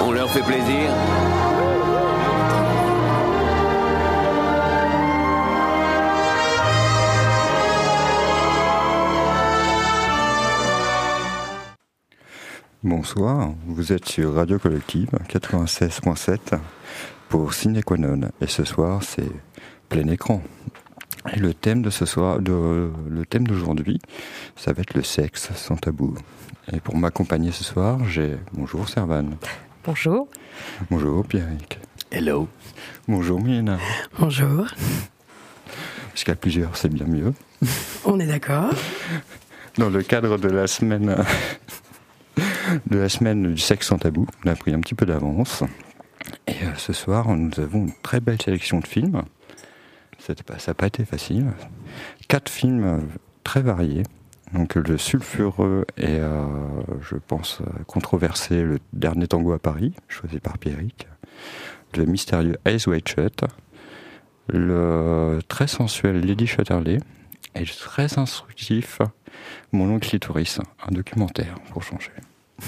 On leur fait plaisir. Bonsoir, vous êtes sur Radio Collective 96.7 pour Cinequanon et ce soir c'est plein écran. Et le thème de ce soir, de, le thème d'aujourd'hui, ça va être le sexe sans tabou. Et pour m'accompagner ce soir, j'ai bonjour Servan. Bonjour. Bonjour Pierrick. Hello. Bonjour Mina. Bonjour. Parce qu'à plusieurs, c'est bien mieux. On est d'accord. Dans le cadre de la semaine de la semaine du sexe sans tabou, on a pris un petit peu d'avance. Et euh, ce soir, nous avons une très belle sélection de films. Ça n'a pas été facile. Quatre films euh, très variés. Donc le sulfureux et, euh, je pense, controversé Le Dernier Tango à Paris, choisi par Pierrick. Le mystérieux Eyes Wide Shut. Le très sensuel Lady Shutterley. Et le très instructif Mon long clitoris, un documentaire pour changer.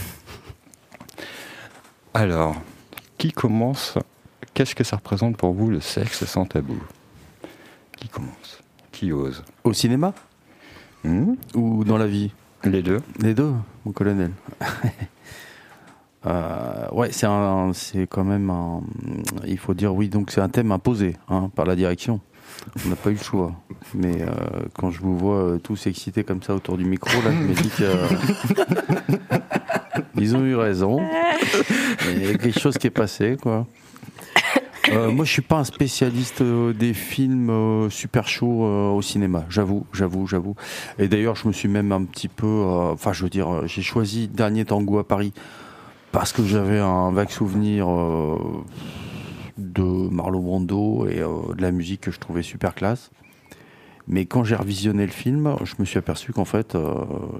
Alors, qui commence? Qu'est-ce que ça représente pour vous le sexe sans tabou? Qui commence? Qui ose? Au cinéma? Hmm Ou dans la vie Les deux Les deux, mon colonel. Euh, ouais, c'est un, c'est quand même un. Il faut dire oui, donc c'est un thème imposé hein, par la direction. On n'a pas eu le choix. Mais euh, quand je vous vois euh, tous excités comme ça autour du micro, là, je me dis que. ils ont eu raison. Il y a quelque chose qui est passé, quoi. Euh, moi, je suis pas un spécialiste euh, des films euh, super chauds au cinéma. J'avoue, j'avoue, j'avoue. Et d'ailleurs, je me suis même un petit peu. Enfin, je veux dire, j'ai choisi Dernier Tango à Paris parce que j'avais un vague souvenir de Marlon Brando et de la musique que je trouvais super classe. Mais quand j'ai revisionné le film, je me suis aperçu qu'en fait,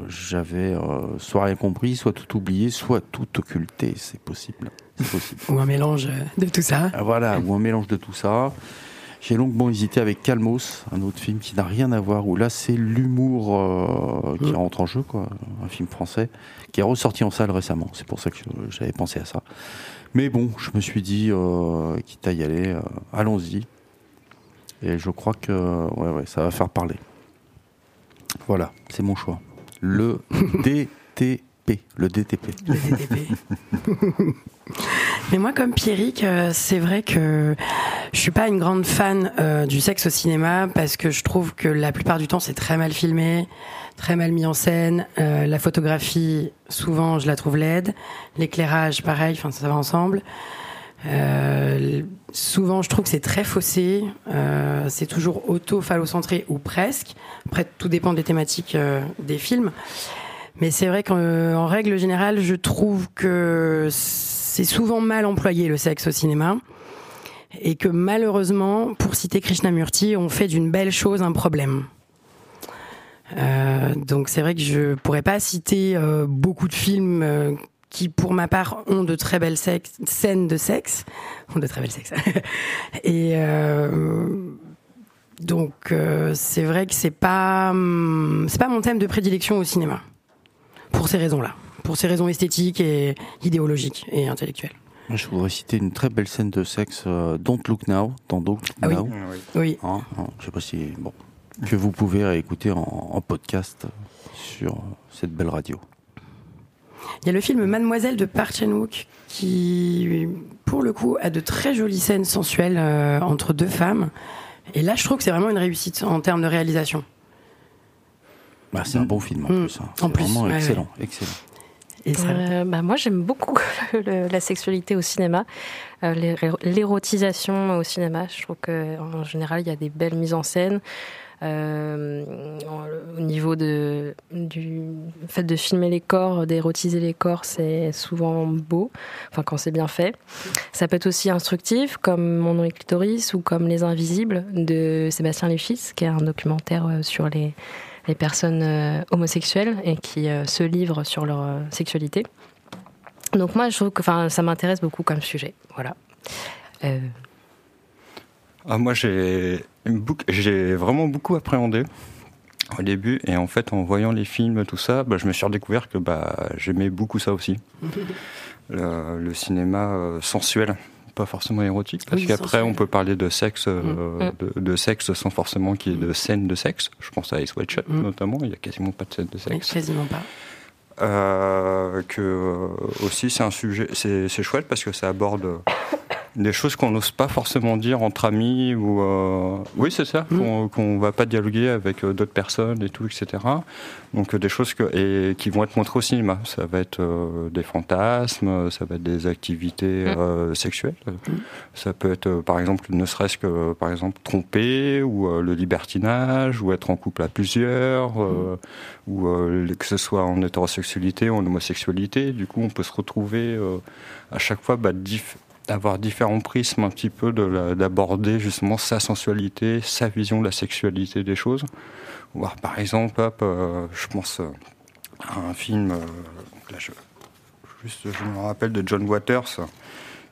j'avais soit rien compris, soit tout oublié, soit tout occulté. C'est possible. C'est possible. Ou un mélange de tout ça. Ah, Voilà, ou un mélange de tout ça. J'ai longuement hésité avec Calmos, un autre film qui n'a rien à voir, où là c'est l'humour euh, qui Mm. rentre en jeu, quoi. Un film français qui est ressorti en salle récemment. C'est pour ça que j'avais pensé à ça. Mais bon, je me suis dit, euh, quitte à y aller, euh, allons-y. Et je crois que ouais, ouais, ça va faire parler. Voilà, c'est mon choix. Le DTP. Le DTP. le DTP. Mais moi, comme Pierrick, euh, c'est vrai que je suis pas une grande fan euh, du sexe au cinéma parce que je trouve que la plupart du temps c'est très mal filmé, très mal mis en scène. Euh, la photographie, souvent, je la trouve laide. L'éclairage, pareil. Enfin, ça va ensemble. Euh, souvent, je trouve que c'est très faussé. Euh, c'est toujours auto-phallocentré ou presque. Après, tout dépend des thématiques euh, des films. Mais c'est vrai qu'en euh, règle générale, je trouve que c'est souvent mal employé le sexe au cinéma. Et que malheureusement, pour citer Krishnamurti, on fait d'une belle chose un problème. Euh, donc c'est vrai que je pourrais pas citer euh, beaucoup de films qui, pour ma part, ont de très belles scènes de sexe, ont de très belles sexes. Et donc c'est vrai que c'est pas hum, c'est pas mon thème de prédilection au cinéma pour ces raisons-là, pour ces raisons esthétiques et idéologiques et intellectuelles. Je voudrais citer une très belle scène de sexe, euh, Don't Look Now, dans Don't Look Ah oui. Now. Oui, Hein, hein, je sais pas si bon que vous pouvez écouter en, en podcast sur euh, cette belle radio. il y a le film Mademoiselle de Park Chan-wook qui, pour le coup, a de très jolies scènes sensuelles euh, entre deux femmes. Et là, je trouve que c'est vraiment une réussite en termes de réalisation. Bah, c'est un bon film en Mm. plus. hein. En plus, vraiment ouais, excellent, excellent. Et ça, Euh, bah, moi, j'aime beaucoup le- la sexualité au cinéma, euh, l'éro- l'érotisation au cinéma. Je trouve qu'en général, il y a des belles mises en scène. Euh, au niveau de, du fait de filmer les corps, d'érotiser les corps, c'est souvent beau, enfin quand c'est bien fait. Ça peut être aussi instructif, comme Mon nom est clitoris ou comme Les Invisibles de Sébastien Lifshitz, qui est un documentaire sur les, les personnes euh, homosexuelles et qui euh, se livrent sur leur euh, sexualité. Donc moi, je trouve que enfin, ça m'intéresse beaucoup comme sujet. Voilà. Euh, Ah, moi, j'ai beaucoup- j'ai vraiment beaucoup appréhendé au début. Et en fait, en voyant les films, tout ça, bah, je me suis redécouvert que bah, j'aimais beaucoup ça aussi. le, le cinéma euh, sensuel, pas forcément érotique, parce Oui, qu'après on peut parler de sexe, euh, Mm. de, de sexe sans forcément qu'il y ait de scène de sexe. Je pense à Ice White Shut Mm. notamment, il y a quasiment pas de scène de sexe. quasiment pas. Euh, que euh, aussi c'est un sujet, c'est chouette parce que ça aborde des choses qu'on n'ose pas forcément dire entre amis ou euh, oui c'est ça Mm. qu'on qu'on va pas dialoguer avec euh, d'autres personnes et tout etc. Donc euh, des choses que et qui vont être montrées au cinéma. Ça va être euh, des fantasmes, ça va être des activités Mm. euh, sexuelles. Mm. Ça peut être par exemple ne serait-ce que par exemple tromper ou le libertinage ou être en couple à plusieurs. euh, ou que ce soit en hétérosexualité ou en homosexualité. Du coup, on peut se retrouver à chaque fois bah, avoir différents prismes un petit peu d'aborder justement sa sensualité, sa vision de la sexualité des choses. Voir par exemple, euh, je pense euh, à un film, euh, là je, juste, je me rappelle de John Waters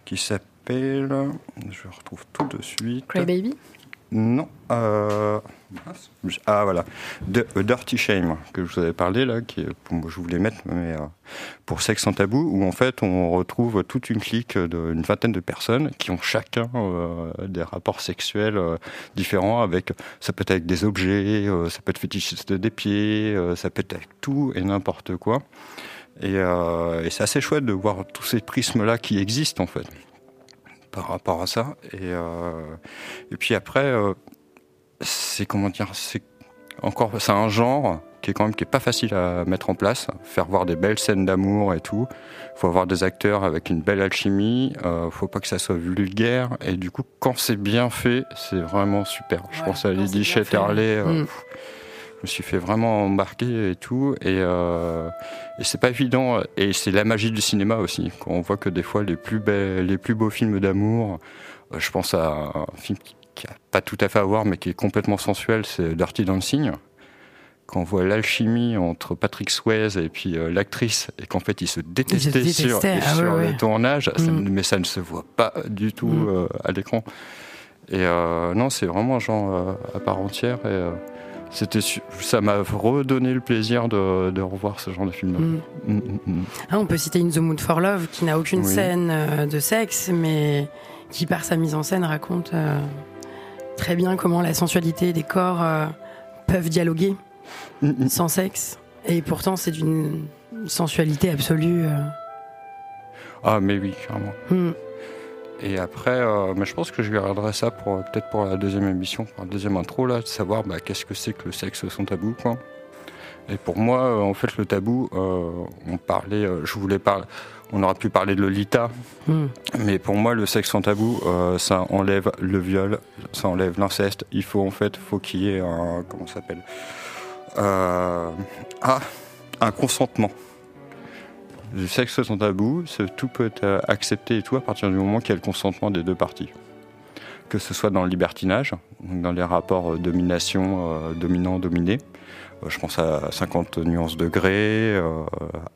qui s'appelle, je retrouve tout de suite. Cry Baby Non. euh, ah voilà. A Dirty Shame, que je vous avais parlé là, qui moi, je voulais mettre, mais euh, pour Sexe sans tabou, où en fait on retrouve toute une clique d'une vingtaine de personnes qui ont chacun euh, des rapports sexuels euh, différents avec, ça peut être avec des objets, euh, ça peut être fétichiste des pieds, euh, ça peut être avec tout et n'importe quoi. Euh, et c'est assez chouette de voir tous ces prismes-là qui existent en fait par rapport à ça. Et, euh, et puis après, euh, c'est comment dire, c'est encore, c'est un genre qui est quand même qui est pas facile à mettre en place. Faire voir des belles scènes d'amour et tout. Faut avoir des acteurs avec une belle alchimie. Euh, faut pas que ça soit vulgaire. Et du coup, quand c'est bien fait, c'est vraiment super. Je Ouais, pense à fait, Chatterley. Me suis fait vraiment embarquer et tout. Et, euh, et c'est pas évident. Et c'est la magie du cinéma aussi. Quand on voit que des fois, les plus, belles, les plus beaux films d'amour, euh, je pense à un film qui, qui a pas tout à fait à voir, mais qui est complètement sensuel, c'est Dirty Dancing. Quand on voit l'alchimie entre Patrick Swayze et puis euh, l'actrice, et qu'en fait ils se détestaient, détestaient, sur, ah sur ouais, le tournage, ça Mm. mais ça ne se voit pas du tout Mm. euh, à l'écran. Et euh, non, c'est vraiment un genre à part entière. Et c'était, ça m'a redonné le plaisir de, de revoir ce genre de film. Mm. Mm, mm. Ah, on peut citer In the Mood for Love, qui n'a aucune Oui. scène euh, de sexe, mais qui, par sa mise en scène, raconte euh, très bien comment la sensualité des corps euh, peuvent dialoguer sans sexe. Et pourtant, c'est d'une sensualité absolue. euh. Ah, mais oui, clairement. Et après, euh, mais je pense que je garderai ça pour peut-être pour la deuxième émission, pour la deuxième intro là, de savoir bah, qu'est-ce que c'est que le sexe sans tabou, quoi. Et pour moi, euh, en fait, le tabou, euh, on parlait, euh, je voulais parler, on aurait pu parler de Lolita, Hmm. mais pour moi, le sexe sans tabou, euh, ça enlève le viol, ça enlève l'inceste. Il faut en fait, faut qu'il y ait un, comment s'appelle, euh, ah, un consentement. Le sexe sans tabou, tout peut être euh, accepté et tout à partir du moment qu'il y a le consentement des deux parties. Que ce soit dans le libertinage, dans les rapports euh, domination, euh, dominant-dominé. Euh, je pense à 50 nuances degrés,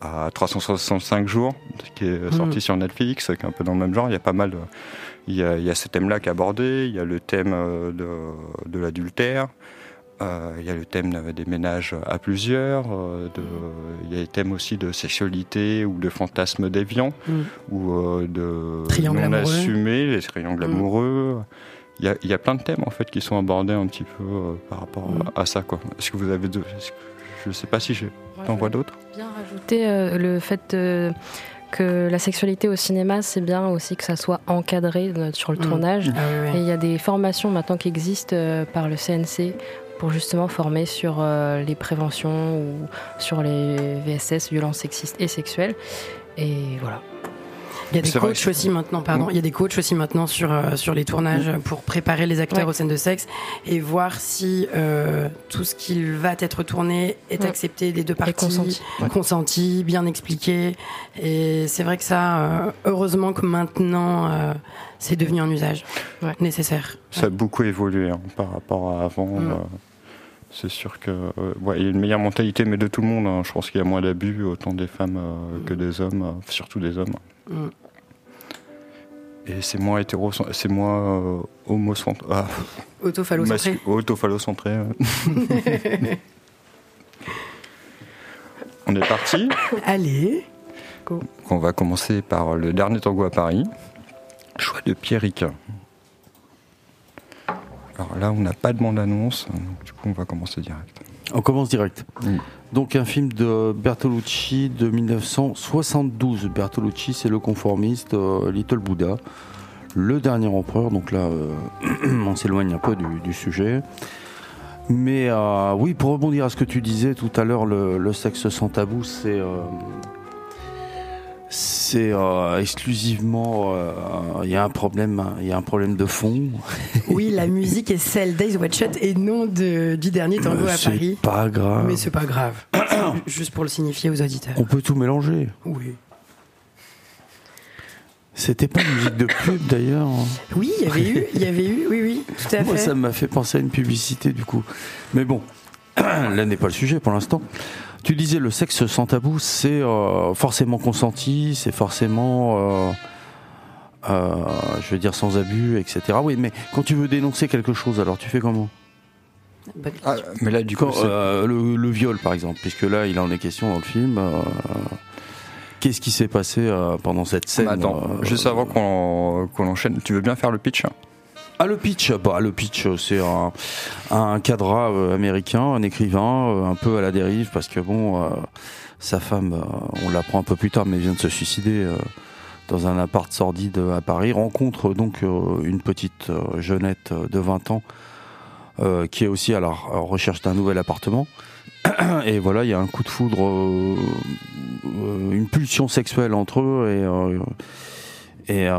à 365 jours, qui est sorti Mhm. sur Netflix, qui est un peu dans le même genre. Il y a pas mal. de- il, y a, il y a ce thème-là qui est abordé, il y a le thème de, de l'adultère. Euh, il y a le thème de- des ménages à plusieurs, euh, de, il y a les thèmes aussi de sexualité ou de fantasmes déviants, Mm. ou euh, de Triangle non amoureux. assumés, les triangles Mm. amoureux. Il y, a, il y a plein de thèmes en fait qui sont abordés un petit peu euh, par rapport Mm. à, à ça. Quoi. Est-ce que vous avez deux Je ne sais pas si j'ai. Moi, T'en je vois d'autres? Bien rajouter euh, le fait euh, que la sexualité au cinéma, c'est bien aussi que ça soit encadré sur le Mm. tournage. Ah Et il y a des formations maintenant qui existent euh, par le CNC pour justement former sur euh, les préventions ou sur les VSS, violences sexistes et sexuelles. Et voilà. Il y a des vrai coachs aussi maintenant, pardon, Mm. il y a des coachs aussi maintenant sur, euh, sur les tournages pour préparer les acteurs Ouais. aux scènes de sexe et voir si euh, tout ce qui va être tourné est Ouais. accepté des deux Et parties, consenti. Ouais. consenti, bien expliqué. Et c'est vrai que ça, euh, heureusement que maintenant, euh, c'est devenu un usage Ouais. nécessaire. Ça a beaucoup évolué hein, par rapport à avant. Mm. euh, c'est sûr que euh, ouais, il y a une meilleure mentalité, mais de tout le monde. hein. Je pense qu'il y a moins d'abus, autant des femmes euh, que des hommes, euh, surtout des hommes. Mm. Et c'est moins hétéro, c'est moins euh, homocentré. Ah, autophallocentré. ouais. On est parti. Allez, Go. On va commencer par le dernier tango à Paris. Choix de Pierrick. Alors là, on n'a pas de bande-annonce, du coup, on va commencer direct. On commence direct. Mm. Donc un film de Bertolucci de 1972. Bertolucci, c'est le conformiste euh, Little Buddha, le dernier empereur. Donc là, euh, on s'éloigne un peu du, du sujet. Mais euh, oui, pour rebondir à ce que tu disais tout à l'heure, le, le sexe sans tabou, c'est c'est euh, exclusivement euh, il y a un problème, il y a un problème de fond. Oui, la musique est celle d'Ace Watch Shut et non de, du dernier tango Mais à c'est Paris. pas grave. Mais c'est pas grave. C'est Juste pour le signifier aux auditeurs. On peut tout mélanger. Oui. C'était pas une musique de pub d'ailleurs. Oui, il y avait eu, il y avait eu, oui, oui, tout à Moi, fait. ça m'a fait penser à une publicité du coup. Mais bon, là n'est pas le sujet pour l'instant. Tu disais le sexe sans tabou, c'est euh, forcément consenti, c'est forcément, euh, euh, je veux dire, sans abus, etc. Oui, mais quand tu veux dénoncer quelque chose, alors tu fais comment? Bonne Ah, mais là, du coup, Quand, euh, le, le viol, par exemple, puisque là, il en est question dans le film. euh, Qu'est-ce qui s'est passé euh, pendant cette scène? Attends, euh, juste avant qu'on qu'on enchaîne, tu veux bien faire le pitch? Ah le pitch, bah le pitch c'est un, un cadra euh, américain, un écrivain euh, un peu à la dérive parce que bon euh, sa femme, euh, on l'apprend un peu plus tard mais vient de se suicider euh, dans un appart sordide à Paris, rencontre donc euh, une petite jeunette de 20 ans qui est aussi à la re- recherche d'un nouvel appartement. Et voilà, il y a un coup de foudre, une pulsion sexuelle entre eux et et euh,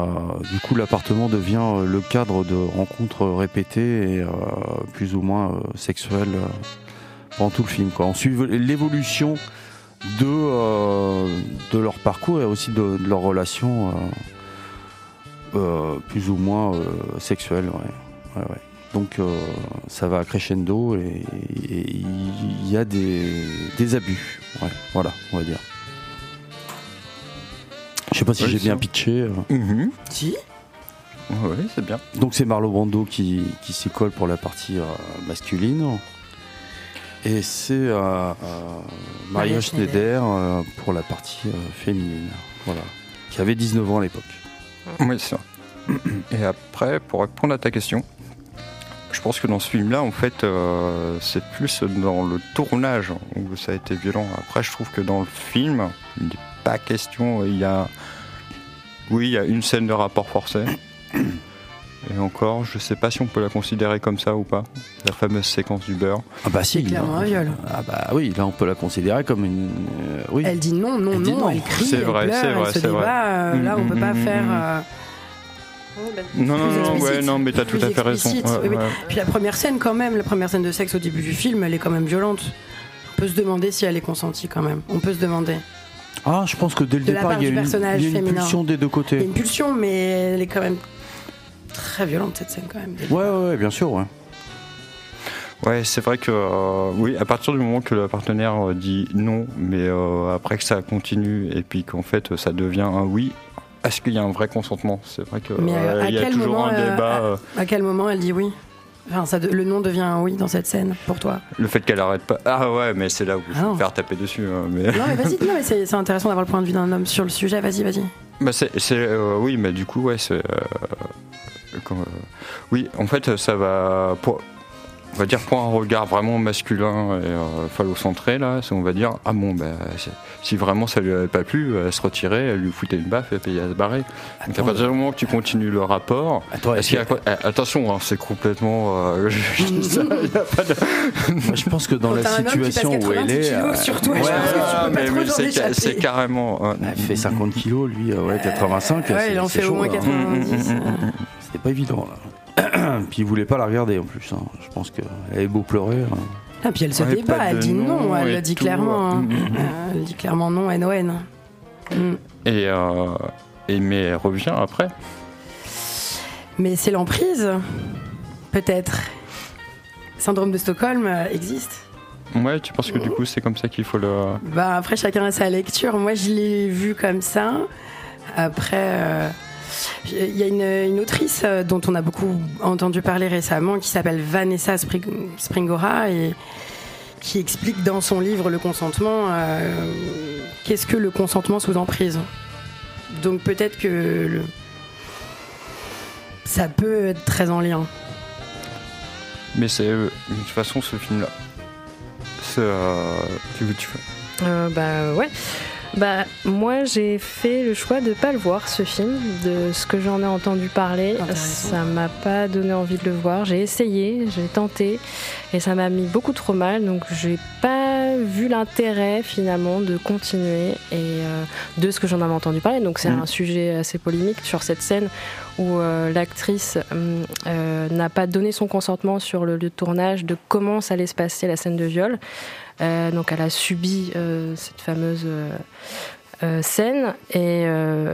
du coup, l'appartement devient euh, le cadre de rencontres répétées et euh, plus ou moins sexuelles pendant tout le film. On suit l'évolution de, de leur parcours et aussi de, leur relation plus ou moins sexuelle. Donc ça va crescendo et il y a des, des abus. Voilà, on va dire. Je sais pas si Ouais, j'ai bien pitché. euh. Mhm. Si Oui, c'est bien. Donc c'est Marlon Brando qui, qui s'y colle pour la partie euh, masculine. Et c'est euh, euh, Maria Schneider euh, pour la partie euh, féminine. Voilà. Qui avait 19 ans à l'époque. Oui, c'est ça. Et après, pour répondre à ta question, je pense que dans ce film-là, en fait, euh, c'est plus dans le tournage où ça a été violent. Après, je trouve que dans le film, il pas question. Il y a, oui, il y a une scène de rapport forcé. Et encore, je sais pas si on peut la considérer comme ça ou pas. La fameuse séquence du beurre. Ah bah C'est si. clairement un viol. Ah bah oui, là on peut la considérer comme une. euh, oui. Elle dit non, non, Elle non, non. elle crie, C'est elle vrai, pleure, c'est vrai, elle se c'est vrai. débat. euh, là, on peut pas Mm, mm, faire. mm, euh, Non, non, non, ouais, non, mais t'as tout à fait raison. explicite, Ouais, oui, oui. ouais. Puis la première scène, quand même, la première scène de sexe au début du film, elle est quand même violente. On peut se demander si elle est consentie quand même. On peut se demander. Ah, je pense que dès le De départ, part il y a du une, personnage y a une féminin. pulsion des deux Il y a côtés. une pulsion, mais elle est quand même très violente cette scène quand même. Ouais, ouais, ouais, bien sûr. Ouais. Ouais, c'est vrai que euh, oui, à partir du moment que le partenaire euh, dit non, mais euh, après que ça continue et puis qu'en fait ça devient un oui, est-ce qu'il y a un vrai consentement? C'est vrai que euh, à il y a toujours moment, un débat. euh, À quel moment elle dit oui? Enfin, ça, de- le nom devient un oui dans cette scène pour toi. le fait qu'elle arrête pas. Ah ouais, mais c'est là où je Ah vais me faire taper dessus. hein, mais Non mais vas-y, non mais c'est intéressant d'avoir le point de vue d'un homme sur le sujet. Vas-y, vas-y. Bah, c'est, euh, oui, mais du coup, ouais, c'est. euh, euh, oui, en fait, ça va. Pour, on va dire pour un regard vraiment masculin et euh, phallocentré, là, c'est- on va dire ah bon, bah, c'est- si vraiment ça lui avait pas plu, elle se retirait, elle lui foutait une baffe et puis elle se barrer. Donc à partir du moment que tu continues le rapport, Attends, y a eh, attention, hein, c'est complètement. euh, je dis ça, il y a pas de. Moi, je pense que dans la homme situation où elle 90 est. euh, sur toi, ouais, mais t'en c'est, carrément. euh, Elle fait 50 kilos, lui, euh, ouais, 85. Ouais, il en fait au moins hein. 90. C'était pas évident, là. Puis il voulait pas la regarder en plus. hein. Je pense qu'elle avait beau pleurer. hein. Ah, puis elle se Ouais, débat, pas elle dit non, elle le dit tout. clairement. hein. Mm, mm, mm. Elle dit clairement non, N-O-N. Mm. Et, euh, et mais elle revient après. Mais c'est l'emprise, peut-être. Syndrome de Stockholm euh, existe. Ouais, tu penses que du coup c'est comme ça qu'il faut le. Bah, après, chacun a sa lecture. Moi, je l'ai vu comme ça. Après, euh, il y a une, une autrice euh, dont on a beaucoup entendu parler récemment qui s'appelle Vanessa Spring- Springora et qui explique dans son livre Le consentement euh, qu'est-ce que le consentement sous emprise Donc peut-être que le- ça peut être très en lien. Mais c'est euh, de toute façon ce film-là. C'est, euh, tu veux tu Euh, bah ouais. Bah moi j'ai fait le choix de pas le voir ce film, de ce que j'en ai entendu parler, ça m'a pas donné envie de le voir. J'ai essayé, j'ai tenté et ça m'a mis beaucoup trop mal, donc j'ai pas vu l'intérêt finalement de continuer et euh, de ce que j'en avais entendu parler. Donc c'est Mhm. un sujet assez polémique sur cette scène où euh, l'actrice hum, euh, n'a pas donné son consentement sur le lieu de tournage de comment ça allait se passer la scène de viol. Euh, donc elle a subi euh, cette fameuse euh, scène et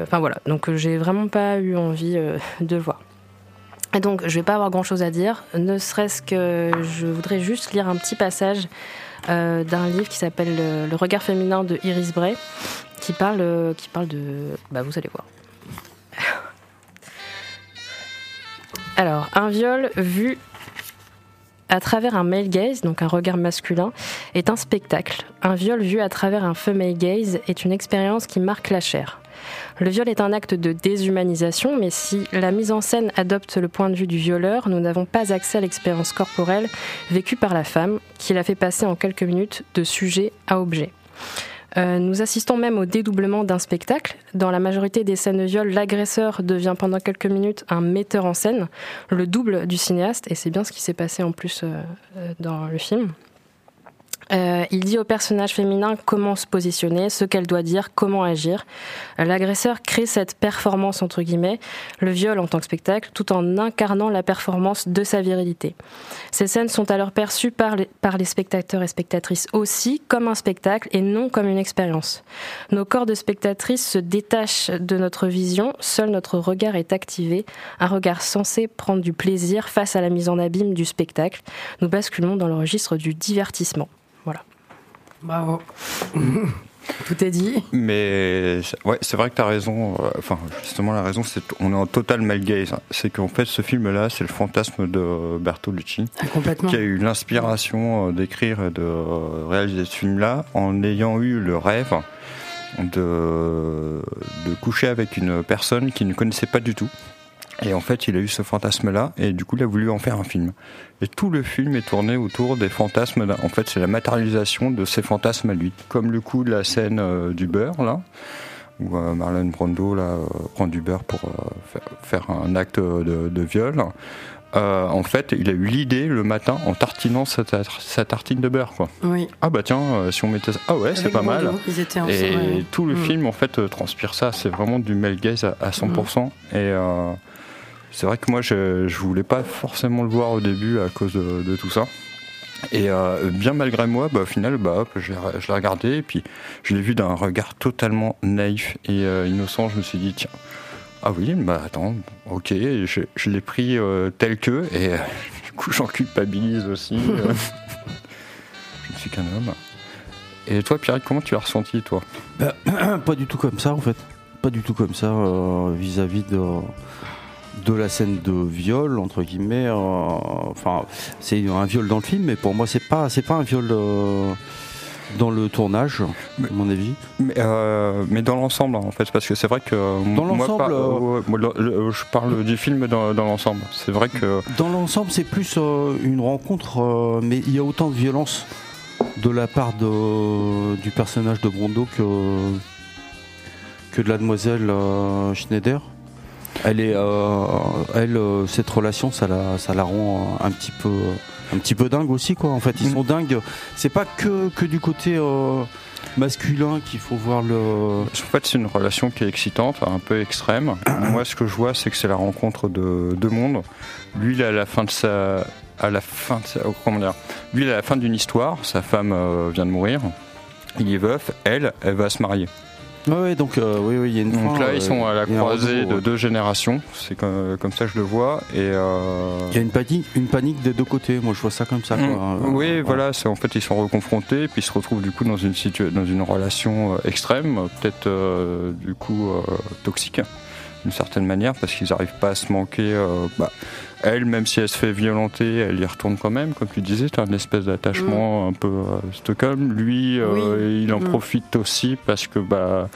enfin voilà donc j'ai vraiment pas eu envie de le voir. Et donc je vais pas avoir grand chose à dire, ne serait-ce que je voudrais juste lire un petit passage d'un livre qui s'appelle Le regard féminin de Iris Bray qui parle qui parle de bah vous allez voir. Alors, un viol vu à travers un male gaze, donc un regard masculin, est un spectacle. Un viol vu à travers un female gaze est une expérience qui marque la chair. Le viol est un acte de déshumanisation, mais si la mise en scène adopte le point de vue du violeur, nous n'avons pas accès à l'expérience corporelle vécue par la femme, qui la fait passer en quelques minutes de sujet à objet. Euh, nous assistons même au dédoublement d'un spectacle. Dans la majorité des scènes de viol, l'agresseur devient pendant quelques minutes un metteur en scène, le double du cinéaste, et c'est bien ce qui s'est passé en plus euh, euh, dans le film. Euh, il dit au personnage féminin comment se positionner, ce qu'elle doit dire, comment agir. L'agresseur crée cette performance entre guillemets, le viol en tant que spectacle, tout en incarnant la performance de sa virilité. Ces scènes sont alors perçues par les, par les spectateurs et spectatrices aussi comme un spectacle et non comme une expérience. Nos corps de spectatrices se détachent de notre vision, seul notre regard est activé, un regard censé prendre du plaisir face à la mise en abîme du spectacle. Nous basculons dans le registre du divertissement. Bravo. Tout est dit. Mais c'est- ouais, c'est vrai que tu as raison. euh, Enfin, justement, la raison, c'est on est en total mal gaze. C'est qu'en fait, ce film-là, c'est le fantasme de Bertolucci, Ah, complètement. qui a eu l'inspiration euh, d'écrire et de réaliser ce film-là en ayant eu le rêve de, de coucher avec une personne qu'il ne connaissait pas du tout. Et en fait, il a eu ce fantasme-là, et du coup, il a voulu en faire un film. Et tout le film est tourné autour des fantasmes. En fait, c'est la matérialisation de ses fantasmes à lui. Comme le coup de la scène euh, du beurre, là, où euh, Marlon Brando là, euh, prend du beurre pour faire, un acte de, de viol. Euh, en fait, il a eu l'idée le matin en tartinant sa, tar- sa tartine de beurre. Quoi. Oui. Ah bah tiens, euh, si on mettait ça... Ah ouais, c'est pas mal. Ils étaient ensemble. Et ouais. tout le Mm. film, en fait, euh, transpire ça. C'est vraiment du male gaze à, à 100%. Et euh, c'est vrai que moi, je, je voulais pas forcément le voir au début à cause de, de tout ça. Et euh, bien malgré moi, bah, au final, bah, hop, je l'ai regardé. Et puis, je l'ai vu d'un regard totalement naïf et euh, innocent. Je me suis dit, tiens, ah oui, bah attends, ok, je, je l'ai pris euh, tel que. Et du coup, j'en culpabilise aussi. je ne suis qu'un homme. Et toi, Pierre, comment tu as ressenti, toi? Pas du tout comme ça en fait. Pas du tout comme ça vis-à-vis de, de la scène de viol entre guillemets. euh, Enfin, c'est un viol dans le film, mais pour moi c'est pas c'est pas un viol euh, dans le tournage, Mais- à mon avis. Mais, euh, mais dans l'ensemble, en fait, parce que c'est vrai que Dans l'ensemble, euh, je parle du film dans, dans l'ensemble. C'est vrai que Dans l'ensemble, c'est plus une rencontre, mais il y a autant de violence de la part de, du personnage de Brondo que, que de la demoiselle Schneider. Elle est, euh, elle, euh, cette relation, ça la, ça la rend euh, un petit peu, un petit peu dingue aussi, quoi. En fait, ils Mm. sont dingues. C'est pas que, que du côté euh, masculin qu'il faut voir le. en fait, c'est une relation qui est excitante, un peu extrême. Moi, ce que je vois, c'est que c'est la rencontre de deux mondes. Lui, il est à la fin de sa, à la fin de sa, oh, comment dire? Lui, il est à la fin d'une histoire. Sa femme vient de mourir. Il est veuf. Elle, elle va se marier. Ouais, ouais, donc euh, oui, oui, il y a une. Donc fin, là, euh, ils sont à la croisée de deux générations. C'est comme, comme ça que je le vois. Et euh, Il y a une panique, une panique des deux côtés. Moi, je vois ça comme ça. quoi. Mm. Euh, Oui, euh, voilà, c'est en fait ils sont reconfrontés, puis ils se retrouvent du coup dans une dans une relation euh, extrême, peut-être euh, du coup euh, toxique. d'une certaine manière, parce qu'ils n'arrivent pas à se manquer. euh, bah, elle, même si elle se fait violenter, elle y retourne quand même, comme tu disais, tu as une espèce d'attachement un peu à Stockholm. Lui, euh, Oui. il en Mm. profite aussi parce que bah,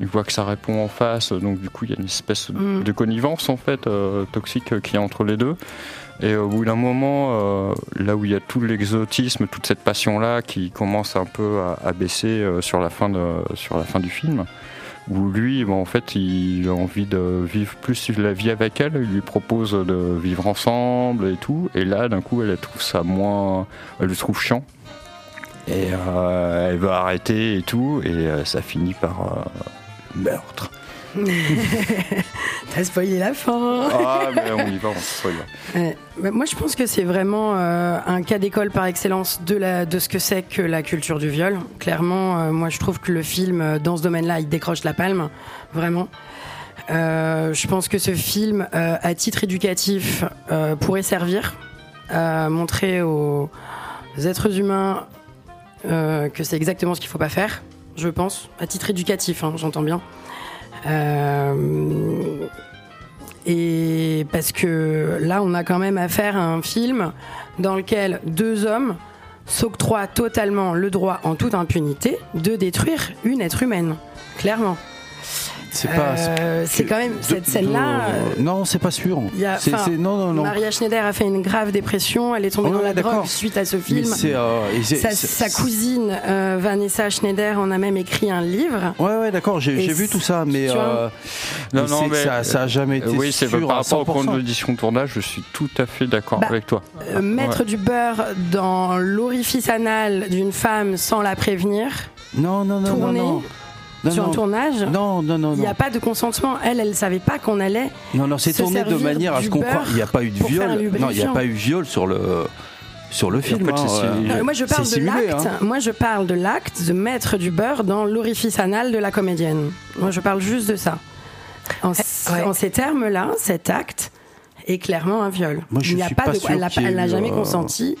il voit que ça répond en face, donc du coup, il y a une espèce Mm. de connivence en fait euh, toxique euh, qu'il y a entre les deux. Et au bout d'un moment, euh, là où il y a tout l'exotisme, toute cette passion-là qui commence un peu à, à baisser euh, sur, la fin de, sur la fin du film, où lui, bon, en fait, il a envie de vivre plus la vie avec elle, il lui propose de vivre ensemble et tout, et là, d'un coup, elle, elle trouve ça moins... Elle le trouve chiant. Et euh, elle veut arrêter et tout, et euh, ça finit par euh, meurtre. T'as spoilé la fin. Ah, mais on y va, on se spoil. Ouais. Bah, moi, je pense que c'est vraiment euh, un cas d'école par excellence de, la, de ce que c'est que la culture du viol. Clairement, euh, moi, je trouve que le film, euh, dans ce domaine-là, il décroche la palme, vraiment. Euh, je pense que ce film, à titre éducatif, pourrait servir à montrer aux êtres humains que c'est exactement ce qu'il faut pas faire, je pense, à titre éducatif, hein, j'entends bien. Euh, et parce que là, on a quand même affaire à un film dans lequel deux hommes s'octroient totalement le droit, en toute impunité, de détruire une être humaine. Clairement. C'est pas. Euh, c'est quand même cette scène-là. euh, non, c'est pas sûr. il y a- C'est- enfin, c'est- non, non, non. Maria Schneider a fait une grave dépression. Elle est tombée dans la drogue suite à ce film. euh, Sa, cousine euh, Vanessa Schneider en a même écrit un livre. Ouais, ouais, d'accord, j'ai vu tout ça, mais, euh, Non, non, mais- ça, ça a jamais été Euh, oui, c'est sûr par rapport 100%. conditions de tournage, je suis tout à fait d'accord Bah, avec toi. Euh, mettre du beurre dans l'orifice anal d'une femme sans la prévenir, Non, non, non, non, tourner non. Non, sur non. un tournage. Non, non, non, Il n'y a pas de consentement. Elle, elle savait pas qu'on allait. Non, non, c'est se tourné de manière à ce qu'on croit. beurre Il n'y a pas eu de viol. Non, il n'y a pas eu viol sur le sur le film. fait, hein, Euh, moi, je parle de simulé, l'acte. hein. Moi, je parle de l'acte de mettre du beurre dans l'orifice anal de la comédienne. Moi, je parle juste de ça. En, ouais. en ces termes-là, cet acte est clairement un viol. Moi, je Il n'y a pas pas de, sûr elle n'a jamais euh, consenti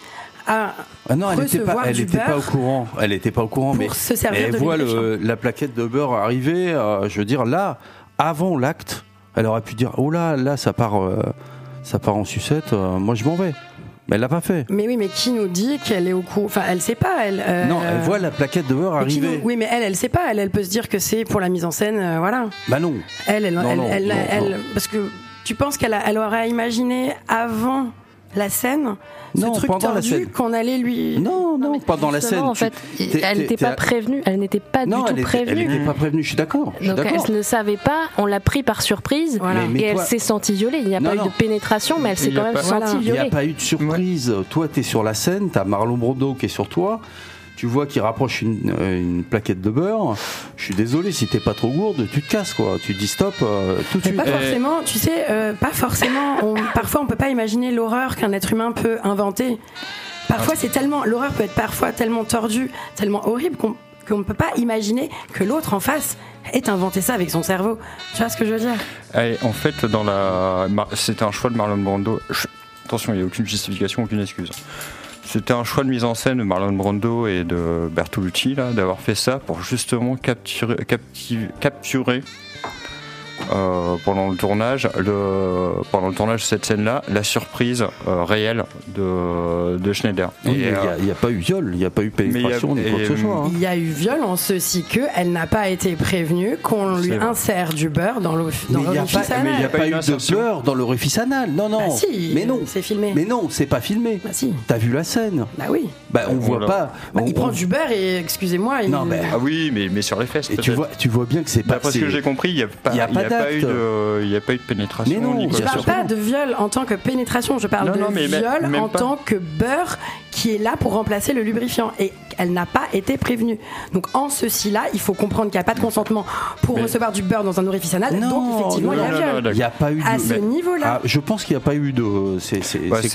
à Ah non, elle n'était pas, elle était pas au courant. Elle n'était pas au courant, pour mais se servir elle de voit le, la plaquette de beurre arriver. euh, je veux dire, là, avant l'acte, elle aurait pu dire, oh là, là, ça part, euh, ça part en sucette. euh, moi, je m'en vais. Mais elle l'a pas fait. Mais oui, mais qui nous dit qu'elle est au courant Enfin, elle sait pas. Elle. euh, Non, elle voit la plaquette de beurre mais arriver. nous- Oui, mais elle, elle sait pas. Elle, elle peut se dire que c'est pour la mise en scène, euh, voilà. Bah non. Elle, elle, Non, elle, non, elle- non, elle- non. parce que tu penses qu'elle elle aurait imaginé avant la scène ce Non, truc pendant la tordu scène. qu'on allait lui. Non, non, mais pendant la scène. En fait, elle n'était pas prévenue. Elle n'était pas Non, du elle tout était, elle prévenue. était pas prévenue. Je suis d'accord. Donc elle ne savait pas, on l'a pris par surprise Voilà. Mais- mais et elle s'est sentie violée. Il n'y a Non, pas eu non. de pénétration, mais elle s'est quand même pas- Voilà. sentie Il n'y a violée. pas eu de surprise. Toi, tu es sur la scène, tu as Marlon Brando qui est sur toi. Tu vois qu'il rapproche une, euh, une plaquette de beurre. Je suis désolé, si t'es pas trop gourde, tu te casses quoi. Tu dis stop euh, tout de Mais suite. pas forcément, tu sais, euh, pas forcément. on- parfois, on peut pas imaginer l'horreur qu'un être humain peut inventer. Parfois, c'est tellement l'horreur peut être parfois tellement tordue, tellement horrible qu'on qu'on ne peut pas imaginer que l'autre en face ait inventé ça avec son cerveau. Tu vois ce que je veux dire? Et en fait, dans la, c'était un choix de Marlon Brando. Je- Attention, il n'y a aucune justification, aucune excuse. C'était un choix de mise en scène de Marlon Brando et de Bertolucci d'avoir fait ça pour justement capturer, capturer euh, pendant le tournage, le, pendant le tournage de cette scène-là, la surprise euh, réelle de, de Schneider. Oui, mais Et, Il euh, n'y a, pas eu viol, il n'y a pas eu pénétration il a- ni quoi que ce soit. hein. Il y a eu viol en ceci que elle n'a pas été prévenue qu'on lui vrai. insère du beurre dans l'of- dans Mais il n'y a l'orifice pas, il a anal. eu de beurre dans l'orifice anal. Non, non. Bah si, mais non. c'est filmé. Mais non, c'est pas filmé. Bah si, T'as vu la scène bah oui. Bah on On voit l'a- pas. Bah, on- il prend on- du beurre et excusez-moi, il... Non, mais- ah oui, mais, mais sur les fesses. Et tu vois, tu vois bien que c'est pas. D'après ce que j'ai compris, il n'y a pas, il y a il pas y a pas d'acte. eu de, il y a pas eu de pénétration. Mais non, je parle pas de viol en tant que pénétration, je parle Non, de non, mais même- viol même en pas. tant que beurre qui est là pour remplacer le lubrifiant. Et elle n'a pas été prévenue. Donc en ceci-là, il faut comprendre qu'il n'y a pas de consentement pour Mais- recevoir du beurre dans un orifice anal. Non, donc effectivement, non, il y a non, viol. Il n'y a pas eu de. À ce niveau-là. Ah, je pense qu'il n'y a pas eu de. C'est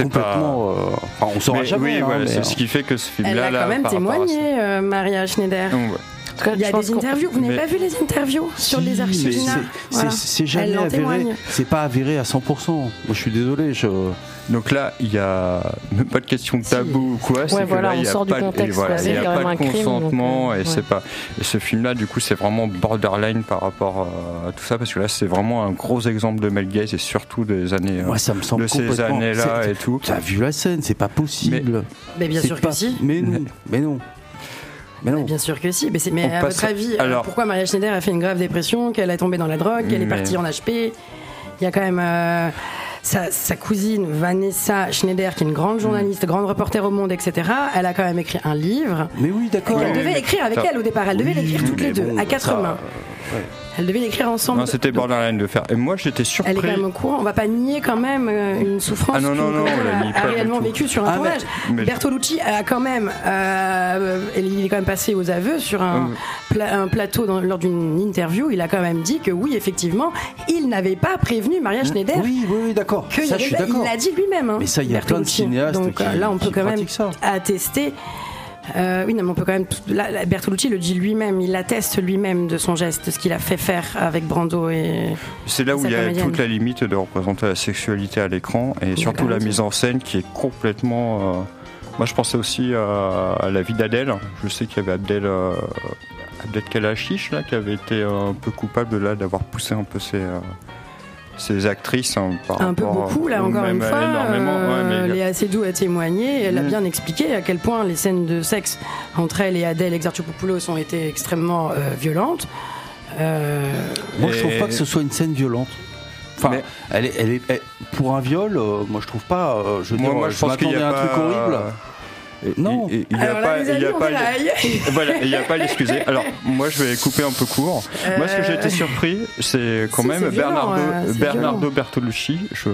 complètement. euh, enfin, on saura Mais jamais. oui, hein, c'est ce qui fait que ce Elle film-là, a là, quand même témoigné, euh, Maria Schneider. Donc, ouais. En tout cas, Il y a des interviews. Vous n'avez pas vu les interviews sur Si, les archives c'est- Voilà. Jamais avéré. C'est pas avéré à 100%. Moi, je suis désolé. Je... Donc là, il y a même pas de question de tabou ou quoi. c'est que voilà, là, on il y a sort du pas, de- et contexte, voilà, quoi. il y C'est a quand pas de crime, consentement donc, et c'est ouais. pas. Et ce film-là, du coup, c'est vraiment borderline par rapport euh, à tout ça parce que là, c'est vraiment un gros exemple de male gaze et surtout des années euh, Moi, ça me semble de ces années-là et tout. T'as vu la scène C'est pas possible. Mais bien sûr pas- que si. Mais non. Mais non. Mais non. Bien sûr que si. Mais, à votre avis, alors- pourquoi Maria Schneider a fait une grave dépression, qu'elle est tombée dans la drogue, qu'elle est partie en HP Il y a quand même euh, sa, sa cousine Vanessa Schneider, qui est une grande journaliste, grande reporter au Monde, etc. Elle a quand même écrit un livre. Mais oui, d'accord. Elle devait écrire avec ça- elle au départ. Elle devait Oui, l'écrire toutes les deux, à quatre ça, mains. ouais. Elles devaient l'écrire ensemble. Non, c'était borderline de faire. Et moi, j'étais Elle est surpris. quand même au courant. On va pas nier quand même euh, une souffrance Ah non, non, non, a- a, réellement tout. vécu sur un Ah, tournage. mais- Bertolucci a quand même, euh, il est quand même passé aux aveux sur un, Hum. pla- un plateau dans- lors d'une interview. Il a quand même dit que oui, effectivement, il n'avait pas prévenu Maria Schneider. Oui, oui, oui, d'accord. il l'a dit lui-même. hein, Mais ça, il y a plein de cinéastes Donc qui- euh, là, on peut quand même ça. attester. Euh, oui, non, mais on peut quand même. Là, Bertolucci le dit lui-même, il atteste lui-même de son geste, de ce qu'il a fait faire avec Brando et. C'est là où il y a comédienne. toute la limite de représenter la sexualité à l'écran et surtout la raison. mise en scène qui est complètement. euh, Moi, je pensais aussi à, à la vie d'Adèle. Je sais qu'il y avait Abdel, euh, Abdel Kalachiche là, qui avait été euh, un peu coupable de là d'avoir poussé un peu ses, ses actrices hein, par Un peu beaucoup, là, encore une fois. ouais, euh, a- Léa Seydoux a témoigné, elle a bien expliqué à quel point les scènes de sexe entre elle et Adèle Exarchopoulos ont été extrêmement euh, violentes. Euh, Moi, je Et- trouve pas que ce soit une scène violente. Enfin, Mais- elle est, elle est, elle- pour un viol, euh, moi je trouve pas. euh, je veux Moi, dire, moi, je, je pense qu'il y a un truc pas- horrible. Non. il y a pas, il y a pas, voilà, il n'y a pas à l'excuser. Alors, moi, je vais couper un peu court. Moi, ce que j'ai été surpris, c'est quand Si, même violent, Bernardo, euh, Bernardo. Bertolucci. Je,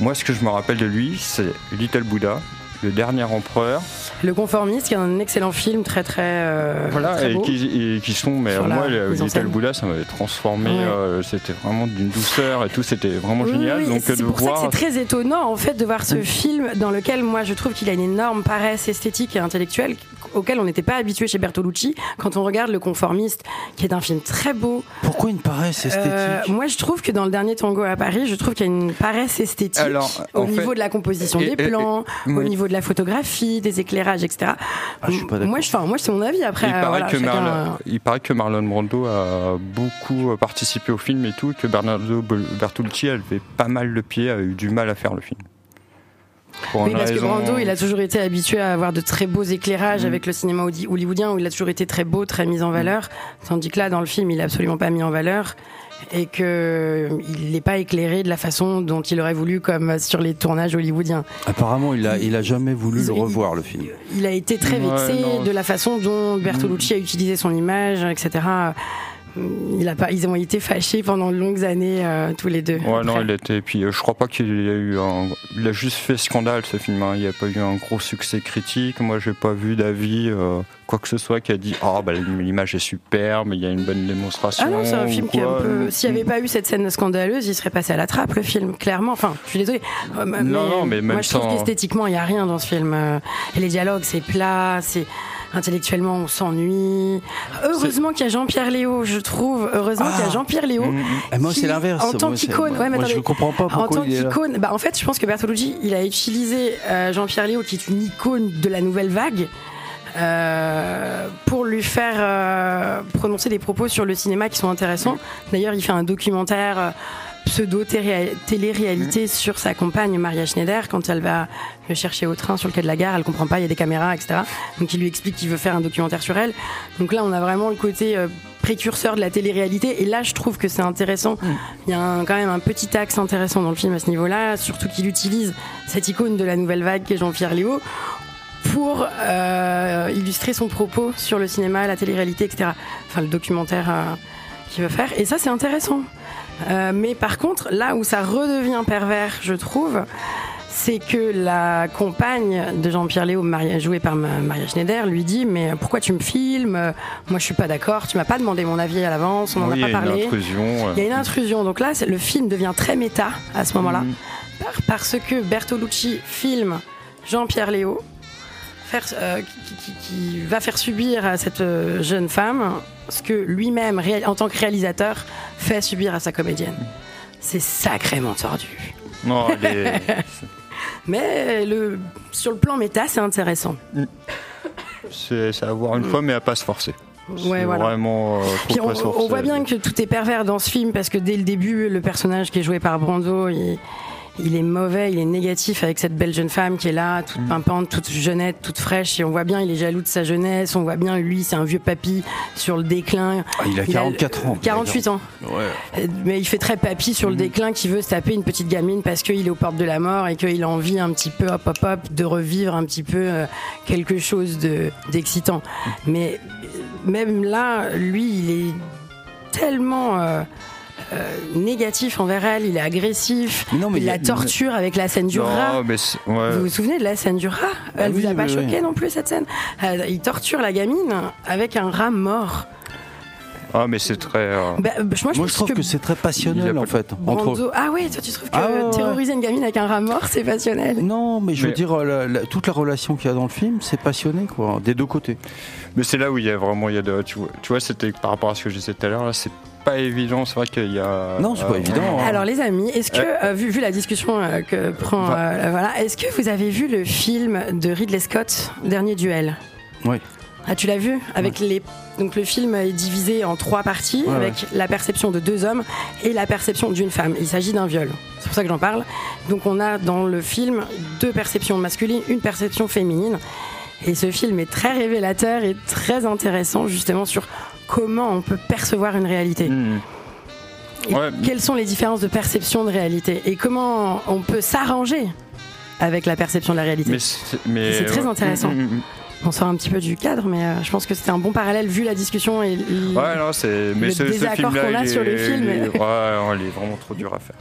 moi, ce que je me rappelle de lui, c'est Little Buddha, le dernier empereur. Le Conformiste, qui est un excellent film, très très. euh, Voilà, très et beau. qui, et qui sont, mais Sur moi, Little. Buddha, ça m'avait transformé. Ouais. euh, c'était vraiment d'une douceur et tout, c'était vraiment Oui, génial. oui, Donc, c'est de pour ça voir. que c'est très étonnant en fait de voir ce film dans lequel moi je trouve qu'il a une énorme paresse esthétique et intellectuelle auquel on n'était pas habitué chez Bertolucci quand on regarde Le Conformiste qui est un film très beau. Pourquoi une paresse esthétique? Euh, moi je trouve que dans le dernier tango à Paris je trouve qu'il y a une paresse esthétique Alors, au niveau fait- de la composition et- des et- plans, et- au oui. niveau de la photographie, des éclairages etc. Ah, je suis pas d'accord. moi je, enfin, moi c'est mon avis après. il, euh, paraît voilà, que chacun, Marlon, euh, il paraît que Marlon Brando a beaucoup participé au film et tout, que Bernardo Bertolucci avait pas mal le pied, a eu du mal à faire le film. Pour Oui, parce que Brando, il a toujours été habitué à avoir de très beaux éclairages Mm. avec le cinéma holly- hollywoodien, où il a toujours été très beau, très mis en valeur. Tandis que là, dans le film, il est absolument pas mis en valeur et que il n'est pas éclairé de la façon dont il aurait voulu, comme sur les tournages hollywoodiens. Apparemment, il a, il a jamais voulu le revoir, le film. Il a été très Ouais, vexé non. de la façon dont Bertolucci a utilisé son image, etc. Il a pas, ils ont été fâchés pendant de longues années euh, tous les deux. Ouais, non, il était. Puis euh, je crois pas qu'il y a eu un. Il a juste fait scandale ce film. hein. Il n'y a pas eu un gros succès critique. Moi, j'ai pas vu d'avis, euh, quoi que ce soit, qui a dit Ah, bah, l'image est superbe, il y a une bonne démonstration. Ah non, c'est un film qui est un peu. S'il n'y avait pas eu cette scène scandaleuse, il serait passé à la trappe, le film, clairement. Enfin, je suis désolée. Mais, non, mais même moi, je trouve sans- qu'esthétiquement, il n'y a rien dans ce film. Et les dialogues, c'est plat, c'est. Intellectuellement, on s'ennuie. Heureusement qu'il y a Jean-Pierre Léo, je trouve. Heureusement Ah. qu'il y a Jean-Pierre Léo. Mm, mm. Et moi, c'est l'inverse. En tant qu'icône, ouais, je comprends pas En tant qu'icône, bah en fait, je pense que Bertolucci, il a utilisé euh, Jean-Pierre Léo, qui est une icône de la nouvelle vague, euh, pour lui faire euh, prononcer des propos sur le cinéma qui sont intéressants. D'ailleurs, il fait un documentaire pseudo-télé-réalité sur sa compagne Maria Schneider quand elle va chercher au train sur le quai de la gare. Elle comprend pas, il y a des caméras, etc. Donc il lui explique qu'il veut faire un documentaire sur elle. Donc là, on a vraiment le côté euh, précurseur de la télé-réalité. Et là, je trouve que c'est intéressant. Il y a un- quand même un petit axe intéressant dans le film à ce niveau-là, surtout qu'il utilise cette icône de la nouvelle vague qui est Jean-Pierre Léo pour euh, illustrer son propos sur le cinéma, la télé-réalité, etc. Enfin, le documentaire euh, qu'il veut faire. Et ça, c'est intéressant. Euh, mais par contre, là où ça redevient pervers, je trouve, c'est que la compagne de Jean-Pierre Léo, jouée par Ma- Maria Schneider, lui dit Mais pourquoi tu me filmes? Moi, je suis pas d'accord, tu m'as pas demandé mon avis à l'avance, on n'en Oui, il y a pas parlé. intrusion. euh. Il y a une intrusion. Donc là, le film devient très méta à ce moment-là. Par- parce que Bertolucci filme Jean-Pierre Léo faire, euh, qui, qui- qui va faire subir à cette euh, jeune femme ce que lui-même, en tant que réalisateur, fait subir à sa comédienne. C'est sacrément tordu. Non, elle est- Mais le, sur le plan méta, c'est intéressant. c'est à voir une fois, mais à pas se forcer. Ouais, voilà. Vraiment. euh, Puis on, voit bien que tout est pervers dans ce film parce que dès le début, le personnage qui est joué par Brando, il, il est mauvais, il est négatif avec cette belle jeune femme qui est là, Mm. toute pimpante, toute jeunette, toute fraîche. Et on voit bien, il est jaloux de sa jeunesse. On voit bien, lui, c'est un vieux papy sur le déclin. Ah, il a 44 ans. 48 ans. Ouais. Mais il fait très papy sur le déclin qui veut se taper une petite gamine parce qu'il est aux portes de la mort et qu'il a envie un petit peu, hop, hop, hop, de revivre un petit peu euh, quelque chose de d'excitant. Mais euh, même là, lui, il est tellement euh, négatif envers elle, il est agressif, Mais non, mais il la torture avec la scène du rat. Mais ouais. Vous vous souvenez de la scène du rat? Elle Ah oui, vous a pas oui, choqué oui. non plus cette scène? Euh, Il torture la gamine avec un rat mort. Ah, mais c'est très. euh, Bah, moi, je, Moi, je trouve que, c'est très passionnel en fait. Entre... Ah oui, toi tu trouves que Ah terroriser une gamine avec un rat mort, c'est passionnel? Non, mais je veux dire, euh, la- la- toute la relation qu'il y a dans le film, c'est passionné, quoi, des deux côtés. Mais c'est là où il y a vraiment. Il y a de, tu vois, tu vois c'était par rapport à ce que je disais tout à l'heure, là, c'est pas évident. C'est vrai qu'il y a. Non, c'est pas évident, hein. Alors les amis, est-ce que, euh, vu, vu la discussion euh, que prend, Va- euh, voilà, est-ce que vous avez vu le film de Ridley Scott, Dernier Duel? Oui. Ah, tu l'as vu? Avec les donc le film est divisé en trois parties Ouais, avec la perception de deux hommes et la perception d'une femme. Il s'agit d'un viol. C'est pour ça que j'en parle. Donc on a dans le film deux perceptions masculines, une perception féminine. Et ce film est très révélateur et très intéressant justement sur comment on peut percevoir une réalité. Hmm. Ouais. Quelles sont les différences de perception de réalité et comment on peut s'arranger avec la perception de la réalité. C'est très ouais. intéressant. Hmm, hmm. On sort un petit peu du cadre, mais euh, je pense que c'était un bon parallèle vu la discussion et l- Ouais, non, c'est. Mais le ce, désaccord qu'on a sur le film. il est- Ouais, non, il est vraiment trop dur à faire.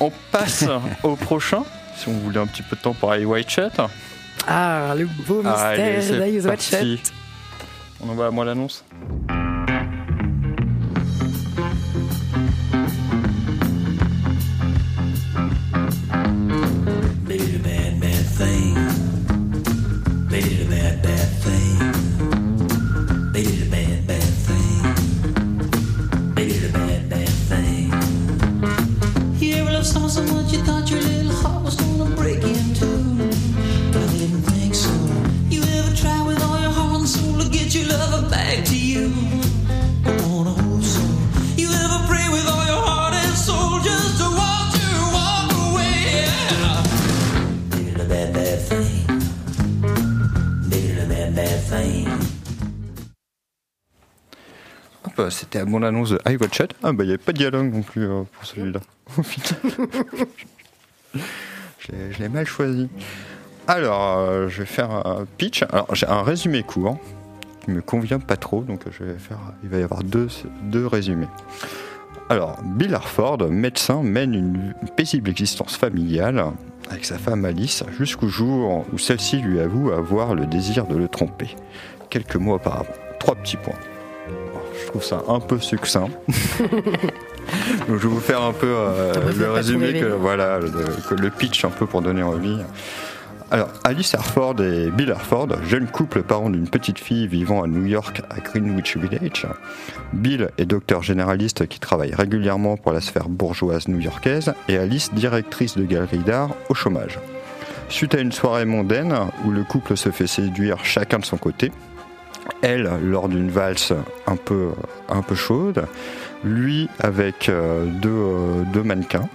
On passe au prochain, si on voulait un petit peu de temps pour aller White Chat. Ah, le beau mystère d'Eyes Watch. It. On envoie à moi l'annonce. C'était à mon annonce de I Watch Chat. Ah, bah, il n'y avait pas de dialogue non plus euh, pour celui-là. Je l'ai- je l'ai mal choisi. Alors, euh, je vais faire un pitch. Alors, j'ai un résumé court qui me convient pas trop, donc je vais faire. Il va y avoir deux, deux résumés. Alors, Bill Harford, médecin, mène une paisible existence familiale avec sa femme Alice jusqu'au jour où celle-ci lui avoue avoir le désir de le tromper. Quelques mois auparavant. Trois petits points. Trouve ça un peu succinct. Donc je vais vous faire un peu euh, faut le résumé, que, voilà, le, que le pitch un peu pour donner envie. Alors, Alice Harford et Bill Harford, jeune couple parents d'une petite fille vivant à New York, à Greenwich Village. Bill est docteur généraliste qui travaille régulièrement pour la sphère bourgeoise new-yorkaise et Alice, directrice de galerie d'art, au chômage. Suite à une soirée mondaine où le couple se fait séduire chacun de son côté, elle lors d'une valse un peu, chaude, lui avec euh, deux, euh, deux mannequins.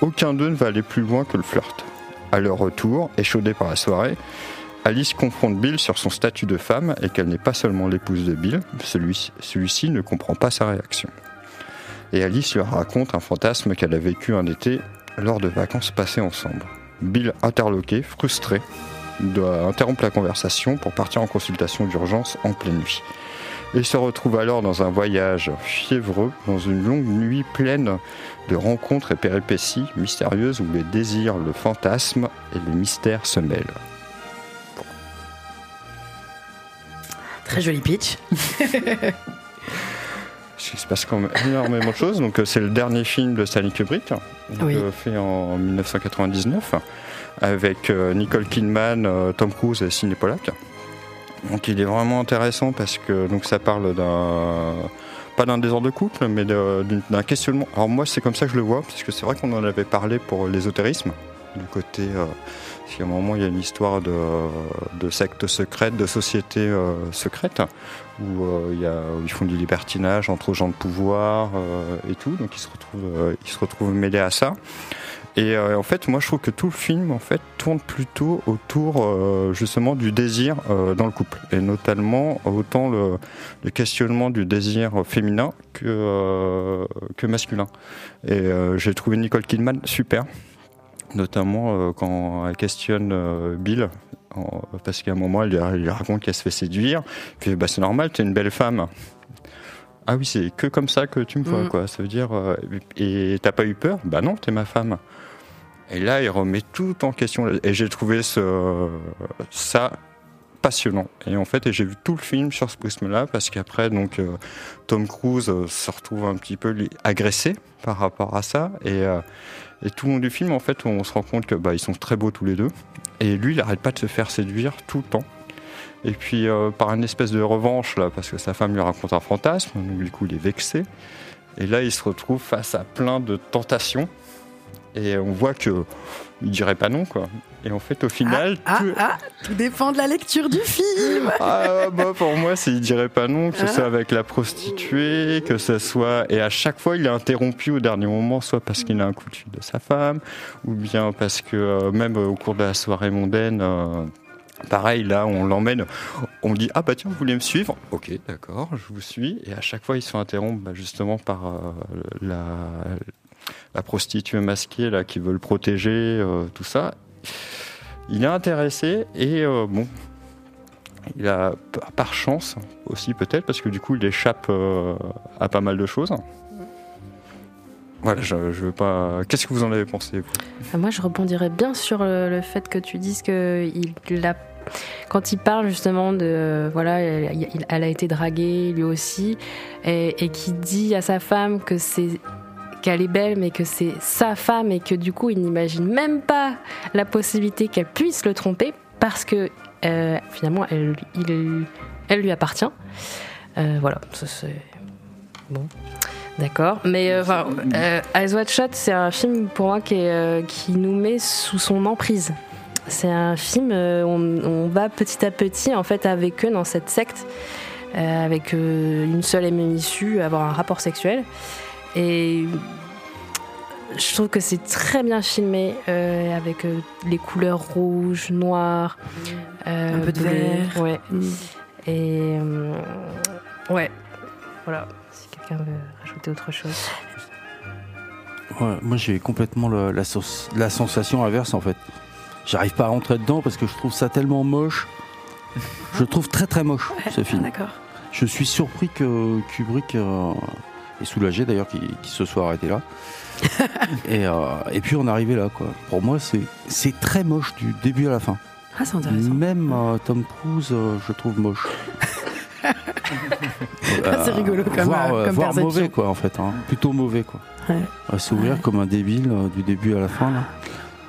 Aucun d'eux ne va aller plus loin que le flirt. À leur retour, échaudée par la soirée, Alice confronte Bill sur son statut de femme et qu'elle n'est pas seulement l'épouse de Bill, celui- celui-ci ne comprend pas sa réaction. Et Alice leur raconte un fantasme qu'elle a vécu un été lors de vacances passées ensemble. Bill, interloqué, frustré, doit interrompre la conversation pour partir en consultation d'urgence en pleine nuit. Et se retrouve alors dans un voyage fiévreux, dans une longue nuit pleine de rencontres et péripéties mystérieuses où les désirs, le fantasme et les mystères se mêlent. Très joli pitch. Qu'il se passe quand même énormément de choses. Donc, euh, c'est le dernier film de Stanley Kubrick, Oui. euh, fait en 1999, avec euh, Nicole Kidman, euh, Tom Cruise et Sidney Pollack. Donc, il est vraiment intéressant parce que donc ça parle d'un pas d'un désordre de couple, mais d'un questionnement. Alors moi, c'est comme ça que je le vois, parce que c'est vrai qu'on en avait parlé pour l'ésotérisme, du côté. Euh, parce qu'à un moment, il y a une histoire de, de secte secrète, de société euh, secrète, où, euh, il y a, où ils font du libertinage entre gens de pouvoir et tout, donc ils se retrouvent, ils se retrouvent mêlés à ça. Et euh, en fait, moi, je trouve que tout le film, en fait, tourne plutôt autour euh, justement du désir euh, dans le couple, et notamment autant le, questionnement du désir féminin que que masculin. Et j'ai trouvé Nicole Kidman super, notamment quand elle questionne Bill. parce qu'à un moment, elle lui raconte qu'elle se fait séduire. Puis, bah, c'est normal, t'es une belle femme. Ah oui, c'est que comme ça que tu me vois, Mm. quoi. Ça veut dire. euh, et t'as pas eu peur? Bah non, t'es ma femme. Et là, il remet tout en question. Et j'ai trouvé ce, ça passionnant. Et en fait, j'ai vu tout le film sur ce prisme-là, parce qu'après, donc, euh, Tom Cruise euh, se retrouve un petit peu agressé par rapport à ça. Et, et tout le long du film, en fait, on se rend compte que bah, ils sont très beaux tous les deux. Et lui, il n'arrête pas de se faire séduire tout le temps. Et puis, euh, par une espèce de revanche, là, parce que sa femme lui raconte un fantasme, donc du coup, il est vexé. Et là, il se retrouve face à plein de tentations. Et on voit que il dirait pas non, quoi. Et en fait, au final, Ah, tout- ah, tout dépend de la lecture du film. ah, bah, pour moi, c'est il dirait pas non, que ce Ah. soit avec la prostituée, que ce soit. Et à chaque fois, il est interrompu au dernier moment, soit parce qu'il a un coup de fil de sa femme, ou bien parce que euh, même euh, au cours de la soirée mondaine. euh, Pareil, là, on l'emmène, on dit Ah bah tiens, vous voulez me suivre? Ok, d'accord, je vous suis. Et à chaque fois, ils sont interrompus bah, justement par euh, la, prostituée masquée là, qui veut le protéger, euh, tout ça. Il est intéressé et euh, bon, il a par chance aussi peut-être parce que du coup il échappe à pas mal de choses. Voilà, je, je veux pas. Qu'est-ce que vous en avez pensé Ah, Moi, je rebondirais bien sur le, fait que tu dises que il a, quand il parle justement de voilà, elle, a été draguée lui aussi, et, et qui dit à sa femme que c'est qu'elle est belle, mais que c'est sa femme et que du coup, il n'imagine même pas la possibilité qu'elle puisse le tromper parce que euh, finalement, elle, il- elle lui appartient. Euh, voilà, ça c'est bon. D'accord, mais euh, enfin, euh, Eyes Wide Shut, c'est un film pour moi qui, est, qui nous met sous son emprise. C'est un film, euh, on, on va petit à petit en fait avec eux dans cette secte, euh, avec euh, une seule et même issue, avoir un rapport sexuel. Et je trouve que c'est très bien filmé, euh, avec euh, les couleurs rouges, noires, euh, Un peu de bleu, vert. ouais. Mm. Et euh, ouais, voilà. Si quelqu'un veut rajouter autre chose. Ouais, moi j'ai complètement le- la, sens- la sensation inverse en fait. J'arrive pas à rentrer dedans parce que je trouve ça tellement moche. Je le trouve très très moche ce film. D'accord. Je suis surpris que Kubrick euh, est soulagé d'ailleurs qu'il se soit arrêté là. et, euh, et puis on est arrivé là quoi. Pour moi c'est très moche du début à la fin. Ah, c'est intéressant. Même euh, Tom Cruise euh, je trouve moche. C'est rigolo comme, voire, euh, comme perception. mauvais quoi en fait, hein. plutôt mauvais quoi. Ouais. À s'ouvrir Ouais. comme un débile du début à la fin là.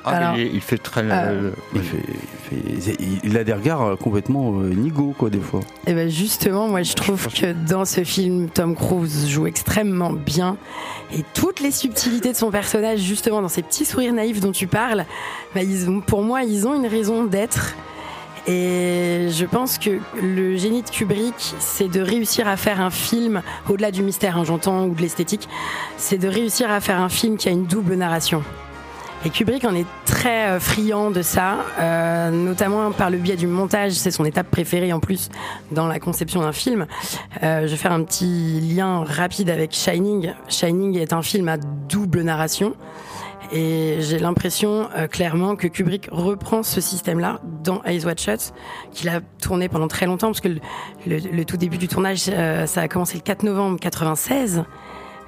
Ah, mais Alors, il, fait très. euh, Il, fait, il, fait- il- il a des regards euh, complètement euh, nigo quoi des fois. Et ben justement, moi je trouve que dans ce film, Tom Cruise joue extrêmement bien. Et toutes les subtilités de son personnage, justement, dans ces petits sourires naïfs dont tu parles, bah, ils ont, pour moi, ils ont une raison d'être. Et je pense que le génie de Kubrick, c'est de réussir à faire un film, au-delà du mystère, hein, j'entends, ou de l'esthétique, c'est de réussir à faire un film qui a une double narration. Et Kubrick en est très euh, friand de ça, euh, notamment par le biais du montage. C'est son étape préférée en plus dans la conception d'un film. Euh, je vais faire un petit lien rapide avec Shining. Shining est un film à double narration. Et j'ai l'impression euh, clairement que Kubrick reprend ce système-là dans Eyes Wide Shut, qu'il a tourné pendant très longtemps, parce que le, le- le tout début du tournage, euh, ça a commencé le 4 novembre 96.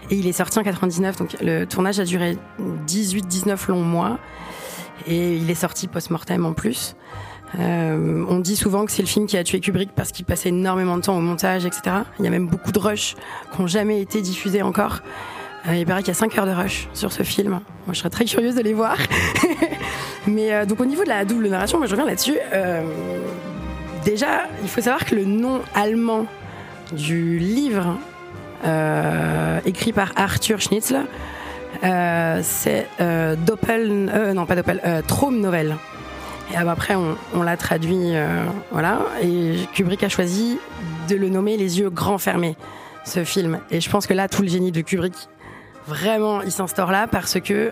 Et il est sorti en 99, donc le tournage a duré 18-19 longs mois. Et il est sorti post-mortem en plus. Euh, on dit souvent que c'est le film qui a tué Kubrick parce qu'il passait énormément de temps au montage, etc. Il y a même beaucoup de rushs qui n'ont jamais été diffusés encore. Euh, il paraît qu'il y a 5 heures de rush sur ce film. Moi, je serais très curieuse de les voir. Mais euh, donc au niveau de la double narration, moi je reviens là-dessus. Déjà, il faut savoir que le nom allemand du livre écrit par Arthur Schnitzler, euh, c'est euh, Doppel, euh, non pas Doppel, euh, Traumnovel. Et après, on, on l'a traduit, euh, voilà. Et Kubrick a choisi de le nommer Les yeux grands fermés, ce film. Et je pense que là, tout le génie de Kubrick, vraiment, il s'instaure là parce que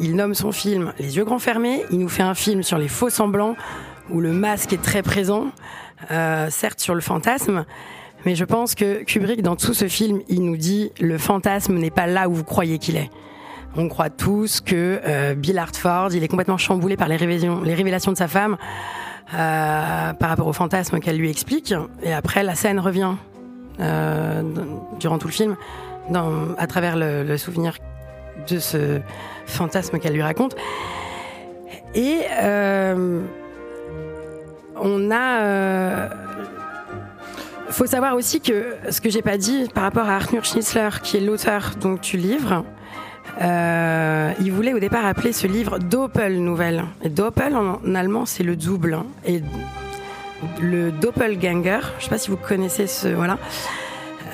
il nomme son film Les yeux grands fermés. Il nous fait un film sur les faux semblants où le masque est très présent, euh, certes sur le fantasme. Mais je pense que Kubrick, dans tout ce film, il nous dit le fantasme n'est pas là où vous croyez qu'il est. On croit tous que euh, Bill Hartford, il est complètement chamboulé par les révélations, de sa femme euh, par rapport au fantasme qu'elle lui explique. Et après, la scène revient euh, durant tout le film, à travers le, souvenir de ce fantasme qu'elle lui raconte. Et on a. faut savoir aussi que ce que j'ai pas dit par rapport à Arthur Schnitzler, qui est l'auteur du livre, euh, il voulait au départ appeler ce livre Doppel Nouvelle. Et Doppel en, allemand c'est le double. Et le Doppelganger, je sais pas si vous connaissez ce voilà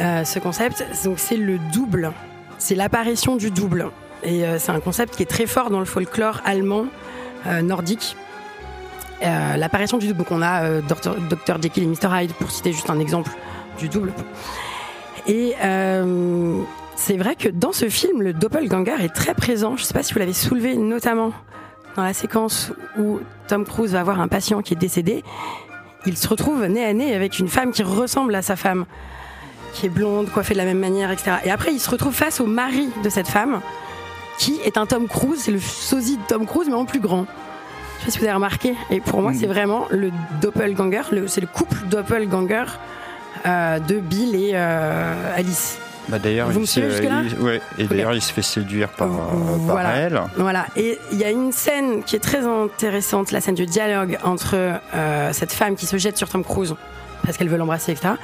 euh, ce concept. Donc c'est le double, c'est l'apparition du double. Et euh, c'est un concept qui est très fort dans le folklore allemand nordique. Euh, l'apparition du double. Donc on a euh, Dr. Dr. Jekyll et Mr. Hyde pour citer juste un exemple du double. Et euh, c'est vrai que dans ce film, le doppelganger est très présent. Je ne sais pas si vous l'avez soulevé, notamment dans la séquence où Tom Cruise va voir un patient qui est décédé. Il se retrouve nez à nez avec une femme qui ressemble à sa femme, qui est blonde, coiffée de la même manière, etc. Et après, il se retrouve face au mari de cette femme, qui est un Tom Cruise. C'est le sosie de Tom Cruise, mais en plus grand. Je sais pas si vous avez remarqué. Et pour moi, c'est vraiment le doppelganger. le- C'est le couple doppelganger euh, de Bill et euh, Alice. Bah d'ailleurs, Vous il me se- suivez jusque-là il- ouais, et d'ailleurs, il se fait séduire par, euh, par elle. Voilà. Et il y a une scène qui est très intéressante, la scène du dialogue entre euh, cette femme qui se jette sur Tom Cruise parce qu'elle veut l'embrasser, etc.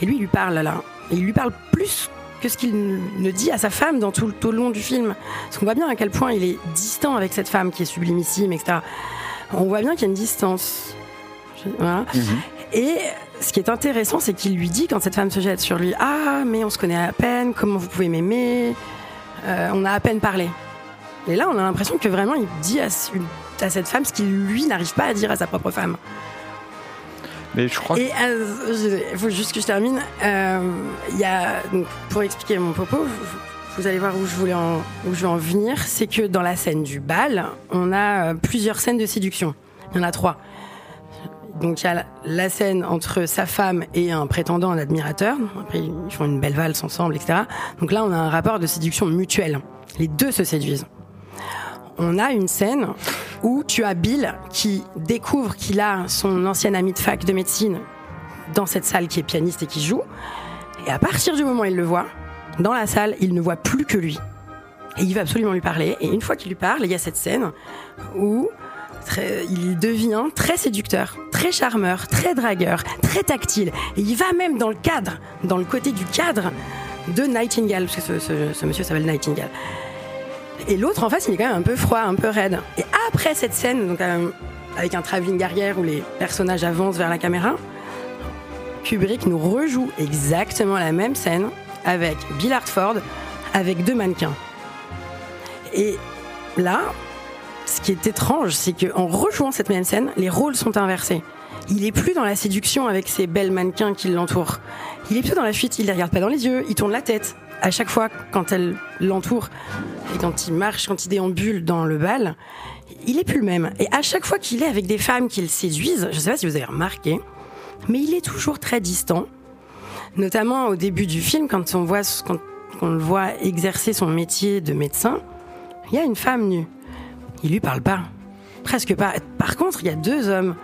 Et lui, il lui parle là. Et il lui parle plus que ce qu'il ne dit à sa femme dans tout, tout le long du film. Parce qu'on voit bien à quel point il est distant avec cette femme qui est sublimissime, etc. On voit bien qu'il y a une distance. Voilà. Et ce qui est intéressant, c'est qu'il lui dit, quand cette femme se jette sur lui, Ah, mais on se connaît à peine, comment vous pouvez m'aimer Euh, On a à peine parlé. Et là, on a l'impression que vraiment, il dit à, ce- à cette femme ce qu'il, lui, n'arrive pas à dire à sa propre femme. Mais je crois Et il faut juste que je termine. Euh, y a, donc, pour expliquer mon propos, vous, allez voir où je voulais en, où je veux en venir, c'est que dans la scène du bal, on a euh, plusieurs scènes de séduction. Il y en a trois. Donc il y a la, la scène entre sa femme et un prétendant, un admirateur. Après ils font une belle valse ensemble, etc. Donc là on a un rapport de séduction mutuelle. Les deux se séduisent. On a une scène où tu as Bill qui découvre qu'il a son ancien ami de fac de médecine dans cette salle qui est pianiste et qui joue. Et à partir du moment où il le voit, dans la salle, il ne voit plus que lui. Et il va absolument lui parler. Et une fois qu'il lui parle, il y a cette scène où il devient très séducteur, très charmeur, très dragueur, très tactile. Et il va même dans le cadre, dans le côté du cadre de Nightingale, parce que ce monsieur s'appelle Nightingale. Et l'autre en face, il est quand même un peu froid, un peu raide. Et après cette scène, donc euh, avec un travelling arrière où les personnages avancent vers la caméra, Kubrick nous rejoue exactement la même scène avec Bill Hartford, avec deux mannequins. Et là, ce qui est étrange, c'est qu'en rejouant cette même scène, les rôles sont inversés. Il est plus dans la séduction avec ces belles mannequins qui l'entourent. Il est plutôt dans la fuite. Il les regarde pas dans les yeux. Il tourne la tête. À chaque fois, quand elle l'entoure et quand il marche, quand il déambule dans le bal, il est plus le même. Et à chaque fois qu'il est avec des femmes qu'il séduisent, je sais pas si vous avez remarqué, mais il est toujours très distant. Notamment au début du film, quand on voit, le voit exercer son métier de médecin, il y a une femme nue. Il lui parle pas. Presque pas. Par contre, il y a deux hommes.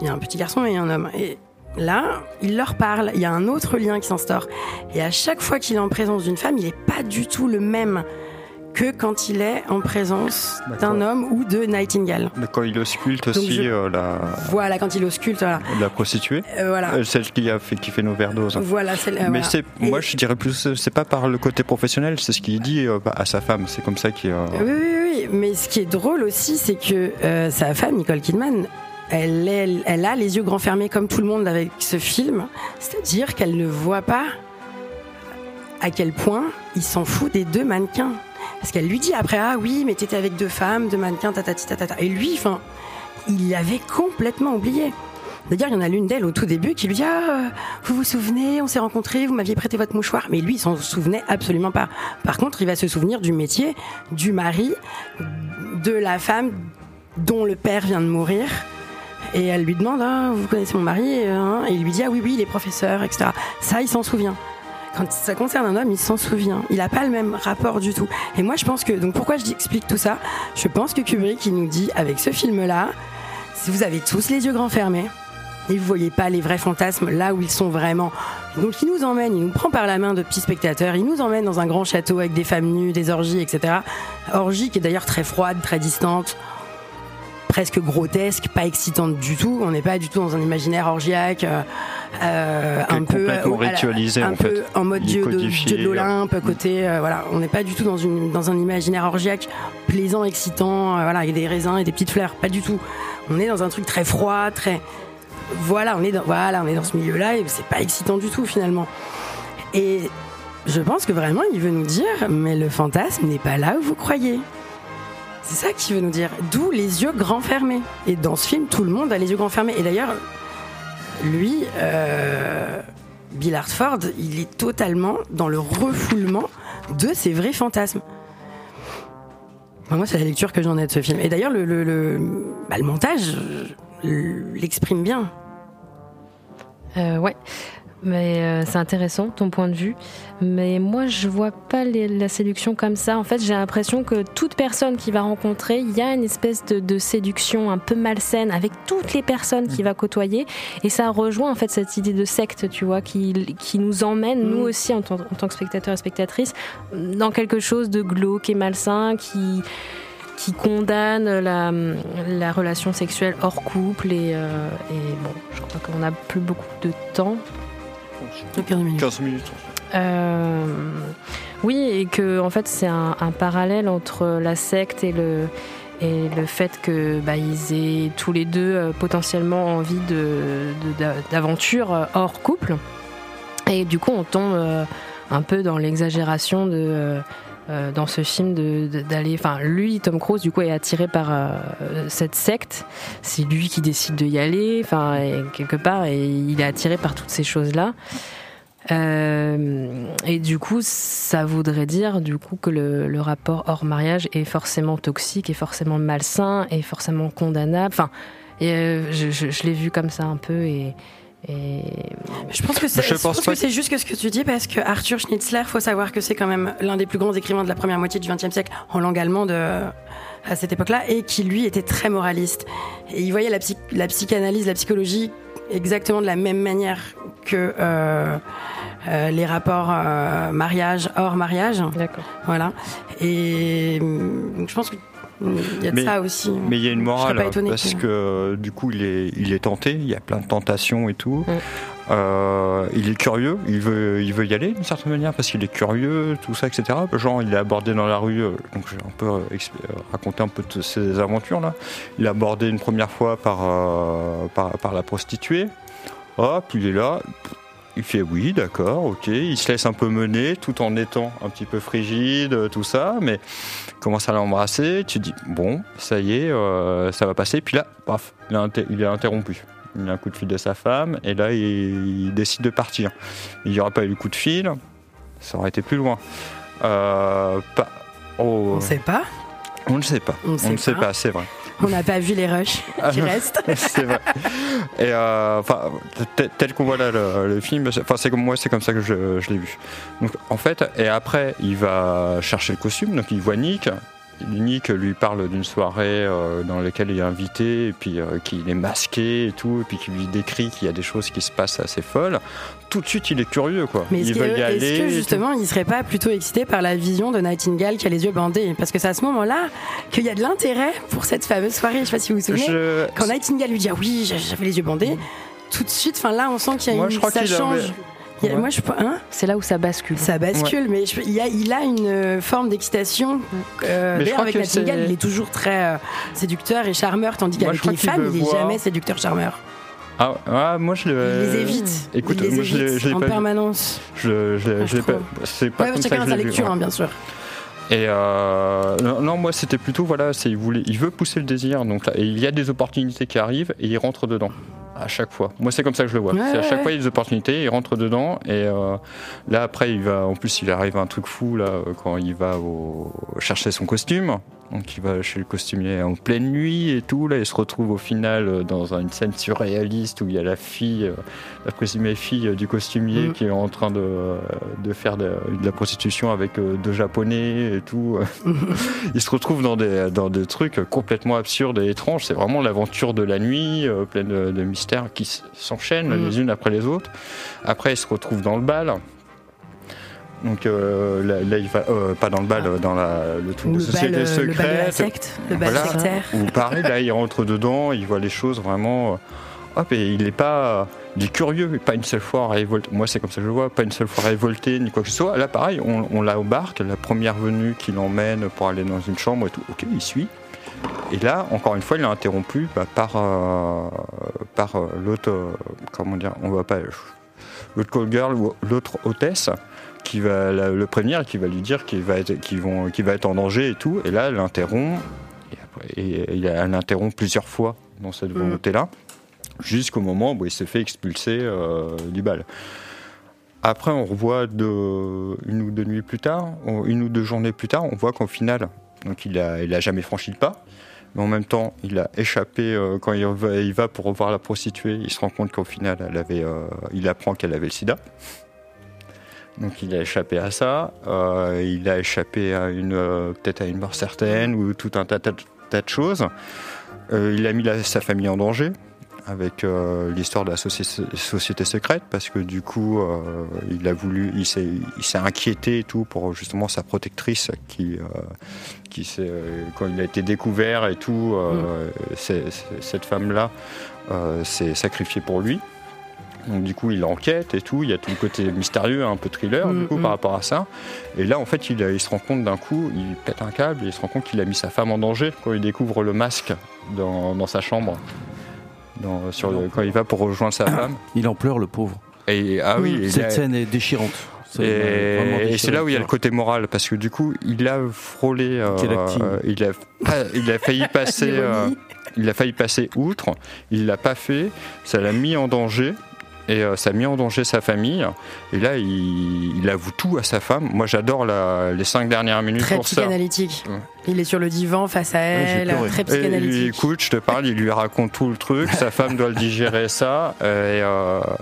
Il y a un petit garçon et un homme. Et là, il leur parle. Il y a un autre lien qui s'instaure. Et à chaque fois qu'il est en présence d'une femme, il n'est pas du tout le même que quand il est en présence d'un homme ou de Nightingale. Quand il ausculte aussi je- euh, la, Voilà, quand il ausculte, voilà. la prostituée, Euh, voilà. euh, celle qui, a fait, qui fait une overdose. Voilà, euh, Mais voilà. c'est, Et- moi je dirais plus, c'est pas par le côté professionnel, c'est ce qu'il dit euh, à sa femme. C'est comme ça qu'il. Oui, oui, oui. Mais ce qui est drôle aussi, c'est que sa femme, Nicole Kidman, elle, est- elle a les yeux grands fermés comme tout le monde avec ce film. C'est-à-dire qu'elle ne voit pas à quel point il s'en fout des deux mannequins. Parce qu'elle lui dit après, ah oui, mais t'étais avec deux femmes, deux mannequins, tatati tatata. Et lui, enfin, il l'avait complètement oublié. D'ailleurs, il y en a l'une d'elles au tout début qui lui dit Ah, euh, vous vous souvenez, on s'est rencontrés, vous m'aviez prêté votre mouchoir. Mais lui, il s'en souvenait absolument pas. Par contre, il va se souvenir du métier, du mari, de la femme dont le père vient de mourir. Et elle lui demande Ah, Vous connaissez mon mari hein? Et il lui dit Ah oui, oui, il est professeur, etc. Ça, il s'en souvient. Quand ça concerne un homme, il s'en souvient. Il n'a pas le même rapport du tout. Et moi, je pense que. Donc, pourquoi je explique tout ça? Je pense que Kubrick, il nous dit avec ce film-là, si vous avez tous les yeux grands fermés, et vous voyez pas les vrais fantasmes là où ils sont vraiment. Donc il nous emmène, il nous prend par la main de petits spectateurs, il nous emmène dans un grand château avec des femmes nues, des orgies, etc. Orgie qui est d'ailleurs très froide, très distante, presque grotesque, pas excitante du tout. On n'est pas du tout dans un imaginaire orgiaque, euh, euh, un peu complètement ritualisé, un en peu fait. en mode dieu de, dieu de l'Olympe, côté euh, voilà, on n'est pas du tout dans une dans un imaginaire orgiaque plaisant, excitant, euh, voilà, avec des raisins et des petites fleurs, pas du tout. On est dans un truc très froid, très voilà, on est dans voilà, on est dans ce milieu-là et c'est pas excitant du tout finalement. Et je pense que vraiment il veut nous dire mais le fantasme n'est pas là où vous croyez. C'est ça qu'il veut nous dire. D'où les yeux grands fermés. Et dans ce film, tout le monde a les yeux grands fermés. Et d'ailleurs, lui, euh, Bill Hartford, il est totalement dans le refoulement de ses vrais fantasmes. Moi, c'est la lecture que j'en ai de ce film. Et d'ailleurs, le, bah, montage l'exprime bien. Euh, ouais. Mais euh, c'est intéressant ton point de vue. Mais moi, je vois pas les- la séduction comme ça. En fait, j'ai l'impression que toute personne qui va rencontrer, il y a une espèce de, de séduction un peu malsaine avec toutes les personnes qu'il va côtoyer. Et ça rejoint en fait cette idée de secte, tu vois, qui, qui nous emmène, nous Mm. aussi, en, tant- en tant que spectateurs et spectatrices, dans quelque chose de glauque et malsain qui qui condamne la, la relation sexuelle hors couple et, euh, et bon, je crois qu'on n'a plus beaucoup de temps. Donc, 15 minutes. 15 minutes. Euh, oui, et que en fait c'est un, un parallèle entre la secte et le et le fait que bah, ils aient tous les deux euh, potentiellement envie de de- d'a- d'aventure euh, hors couple. Et du coup, on tombe euh, un peu dans l'exagération de euh, dans ce film d'aller. Enfin, lui, Tom Cruise, du coup, est attiré par euh, cette secte. C'est lui qui décide de y aller. Enfin, quelque part, et il est attiré par toutes ces choses-là. Euh, et du coup, ça voudrait dire du coup que le, rapport hors mariage est forcément toxique, est forcément malsain, est forcément condamnable. Enfin, je- je l'ai vu comme ça un peu et. Et... Je pense que c'est, Je je pense pense pas que c'est juste que ce que tu dis parce que Arthur Schnitzler, faut savoir que c'est quand même l'un des plus grands écrivains de la première moitié du XXe siècle en langue allemande euh, à cette époque-là et qui lui était très moraliste. Et il voyait la, psy- la psychanalyse, la psychologie exactement de la même manière que euh, euh, les rapports euh, mariage hors mariage. D'accord. Voilà. Et donc je pense que il y a de Mais- ça aussi. Mais il y a une morale, étonnée parce que- que du coup, il est, il est tenté, il y a plein de tentations et tout. Mm. Euh, il est curieux, il veut, il veut y aller d'une certaine manière, parce qu'il est curieux, tout ça, etc. Genre, il est abordé dans la rue, euh, donc je vais un peu euh, raconter un peu de ses aventures là. Il est abordé une première fois par, euh, par, par la prostituée. Hop, il est là. Il fait oui, d'accord, ok. Il se laisse un peu mener tout en étant un petit peu frigide, tout ça, mais commence à l'embrasser, tu dis bon, ça y est, euh, ça va passer. Puis là, paf, il est, inter- il est interrompu. Il a un coup de fil de sa femme et là il, il décide de partir. Il n'y aurait pas eu le coup de fil, ça aurait été plus loin. Euh, pas- oh, On ne sait pas? on ne sait pas. On ne sait pas, c'est vrai. On n'a pas vu les rushs Ah qui non. restent. c'est vrai. Et euh, enfin, tel- tel qu'on voit là le, le film, enfin c'est comme moi, c'est comme ça que je, je l'ai vu. Donc en fait, et après, il va chercher le costume, donc il voit Nick. Nick lui parle d'une soirée euh, dans laquelle il est invité et puis euh, qu'il est masqué et tout, et puis qu'il lui décrit qu'il y a des choses qui se passent assez folles. Tout de suite, il est curieux, quoi. Mais est-ce il que, est-ce justement il serait pas plutôt excité par la vision de Nightingale qui a les yeux bandés? Parce que c'est à ce moment-là qu'il y a de l'intérêt pour cette fameuse soirée. Je sais pas si vous vous souvenez. Je- Quand Nightingale lui dit ah oui j'avais les yeux bandés, tout de suite, enfin là on sent qu'il y a Moi, une je crois ça change. avait- a- Ouais. Moi je hein C'est là où ça bascule. ça bascule, mais je- il, a, il a une euh, forme d'excitation. Euh, je D'ailleurs, avec Nightingale, c'est- il est toujours très euh, séducteur et charmeur, tandis qu'avec je les femmes, il est voir- jamais séducteur-charmeur. Ah, ah, moi, je Il le. les évite. écoute, il les moi, je évite je l'ai en pas permanence. Je, je, Ah, je l'ai je pas. C'est pas Ouais, comme ça chacun que a je sa l'ai vu, lecture, ouais. hein, bien sûr. Et euh, non, non, moi c'était plutôt voilà, c'est il voulait, il veut pousser le désir. Donc là, et il y a des opportunités qui arrivent et il rentre dedans à chaque fois. Moi c'est comme ça que je le vois. Ouais, c'est à chaque ouais. fois il y a des opportunités, il rentre dedans et euh, là après il va, en plus il arrive un truc fou là quand il va au, chercher son costume. Donc il va chez le costumier en pleine nuit et tout. Là il se retrouve au final euh, dans une scène surréaliste où il y a la fille, euh, la présumée fille euh, du costumier Mm. qui est en train de, de faire de, de la prostitution avec deux japonais et tout. il se retrouve dans des, dans des trucs complètement absurdes et étranges. C'est vraiment l'aventure de la nuit, pleine de, de mystères qui s'enchaînent Mm. les unes après les autres. Après, il se retrouve dans le bal. Donc euh, là, là, il va euh, pas dans le bal, dans la, le truc de bal, société euh, le bal de la secrète. secte, le bal Voilà. sectaire. Ou pareil, là, il rentre dedans, il voit les choses vraiment. Hop, et il est pas. Il est curieux, pas une seule fois révolté. Moi, c'est comme ça que je le vois, pas une seule fois révolté, ni quoi que ce soit. Là, pareil, on, on l'a au barque, la première venue qui l'emmène pour aller dans une chambre et tout. Ok, il suit. Et là, encore une fois, il est interrompu bah, par, euh, par l'autre. comment dire On va pas. L'autre call girl ou l'autre hôtesse qui va la- le prévenir et qui va lui dire qu'il va, être, vont, qu'il va être en danger et tout. Et là, elle l'interrompt. Et, et elle l'interrompt plusieurs fois dans cette Mm. volonté-là. Jusqu'au moment où il se fait expulser euh, du bal. Après, on revoit de, une ou deux nuits plus tard, une ou deux journées plus tard, on voit qu'au final, donc il a, il a jamais franchi le pas. Mais en même temps, il a échappé euh, quand il va, il va pour revoir la prostituée. Il se rend compte qu'au final, elle avait, euh, il apprend qu'elle avait le sida. Donc il a échappé à ça. Euh, il a échappé à une, euh, peut-être à une mort certaine ou tout un tas, tas- tas de choses. Euh, il a mis la- sa famille en danger avec l'histoire de la soci- société secrète parce que du coup il a voulu il s'est inquiété et tout pour justement sa protectrice qui quand il a été découvert et tout c'est- cette femme là s'est sacrifiée pour lui donc du coup il enquête et tout. Il y a tout le côté mystérieux un peu thriller du Mm, coup mm. par rapport à ça. Et là en fait il, a- il se rend compte d'un coup il pète un câble et il se rend compte qu'il a mis sa femme en danger quand il découvre le masque dans, dans sa chambre. Dans- sur le- quand il va pour rejoindre sa femme. Il en pleure, le pauvre. et ah oui et Cette scène est déchirante. Et, c'est là où il y a le côté moral parce que du coup il a frôlé euh, euh, il a il a failli passer euh, il a failli passer outre. Il l'a pas fait. Ça l'a mis en danger et euh, ça a mis en danger sa famille et là il, il avoue tout à sa femme moi j'adore la- les cinq dernières minutes Très pour ça psychanalytique. Ouais. Il est sur le divan face à elle, très et il lui psychanalytique. écoute, je te parle, il lui raconte tout le truc, sa femme doit le digérer ça, euh, et, euh,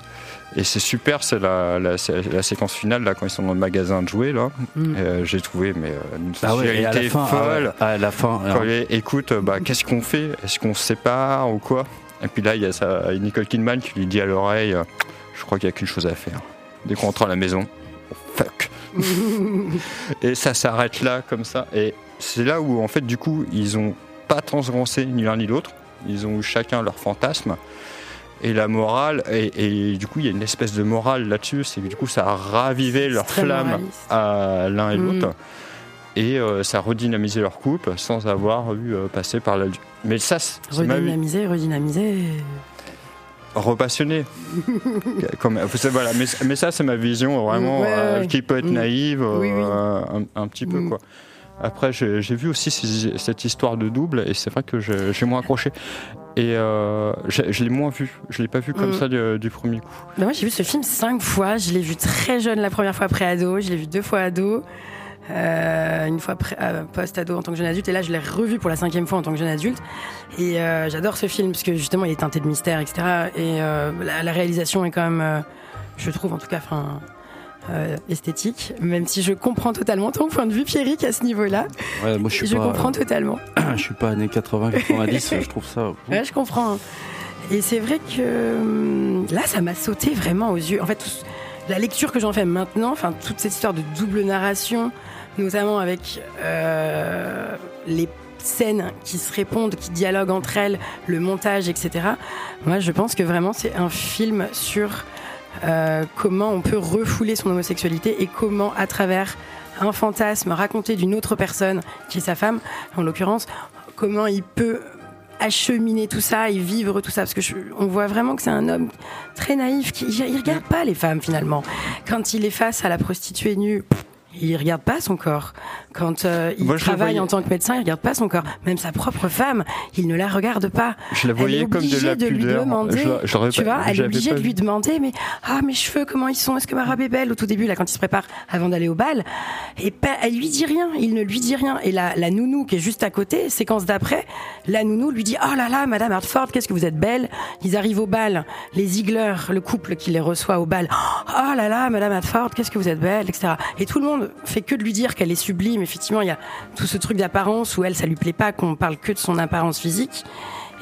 et c'est super, c'est la, la, c'est la séquence finale là quand ils sont dans le magasin de jouets là, Mm. Euh, j'ai trouvé mais euh, une Ah ouais, et à la fin, ah folle. à la fin, Quand il est, écoute, euh, bah, qu'est-ce qu'on fait? Est-ce qu'on se sépare ou quoi? Et puis là, il y a ça, Nicole Kidman qui lui dit à l'oreille, euh, je crois qu'il n'y a qu'une chose à faire. Dès qu'on rentre à la maison, fuck. Et ça s'arrête là, comme ça. Et c'est là où, en fait, du coup, ils ont pas transgressé ni l'un ni l'autre. Ils ont eu chacun leur fantasme. Et la morale, et, et du coup, il y a une espèce de morale là-dessus, c'est que du coup, ça a ravivé leur flamme moraliste. à l'un et Mm. l'autre. Et euh, ça a redynamisé leur couple sans avoir eu euh, passé par la. Mais ça. Redynamiser, redynamiser. Repassionné. Comme, savez, voilà. mais, mais ça, c'est ma vision vraiment ouais, euh, qui peut être Mm. naïve euh, Oui. Un, un petit peu, Mm. quoi. Après, j'ai vu aussi ces- cette histoire de double, et c'est vrai que j'ai moins accroché. Et euh, je l'ai moins vu. Je l'ai pas vu comme Mm. ça du, du premier coup. Bah, moi, j'ai vu ce film cinq fois. Je l'ai vu très jeune la première fois pré-ado. Je l'ai vu deux fois ado. Euh, une fois euh, post-ado en tant que jeune adulte. Et là, je l'ai revu pour la cinquième fois en tant que jeune adulte. Et euh, j'adore ce film parce que justement, il est teinté de mystère, etc. Et euh, la, la réalisation est quand même, euh, je trouve en tout cas, enfin. euh, esthétique, même si je comprends totalement ton point de vue, Pierrick, à ce niveau-là. Ouais, moi, je Je, suis pas, comprends totalement. je suis pas années 80, 90, je trouve ça. Ouais, je comprends. hein. Et c'est vrai que hum, là, ça m'a sauté vraiment aux yeux. En fait, tout- la lecture que j'en fais maintenant, enfin, toute cette histoire de double narration, notamment avec euh, les scènes qui se répondent, qui dialoguent entre elles, le montage, etc. Moi, je pense que vraiment, c'est un film sur euh, comment on peut refouler son homosexualité et comment, à travers un fantasme raconté d'une autre personne, qui est sa femme, en l'occurrence, comment il peut acheminer tout ça et vivre tout ça. Parce que je- on voit vraiment que c'est un homme très naïf qui il regarde pas les femmes finalement. Quand il est face à la prostituée nue il regarde pas son corps. Quand euh, il Moi, travaille en tant que médecin, il regarde pas son corps. Même sa propre femme, il ne la regarde pas. Je la voyais comme de obligée la de lui demander. Je la- tu vois, elle est obligée de lui demander, mais ah mes cheveux, comment ils sont? Est-ce que ma robe est belle? Au tout début, là, quand il se prépare avant d'aller au bal, et pas, elle lui dit rien. Il ne lui dit rien. Et la, la nounou qui est juste à côté, séquence d'après, la nounou lui dit oh là là, Madame Hartford, qu'est-ce que vous êtes belle Ils arrivent au bal, les Ziegler, le couple qui les reçoit au bal. Oh là là, Madame Hartford, qu'est-ce que vous êtes belle, etc. Et tout le monde fait que de lui dire qu'elle est sublime. Effectivement, il y a tout ce truc d'apparence où elle, ça lui plaît pas qu'on parle que de son apparence physique.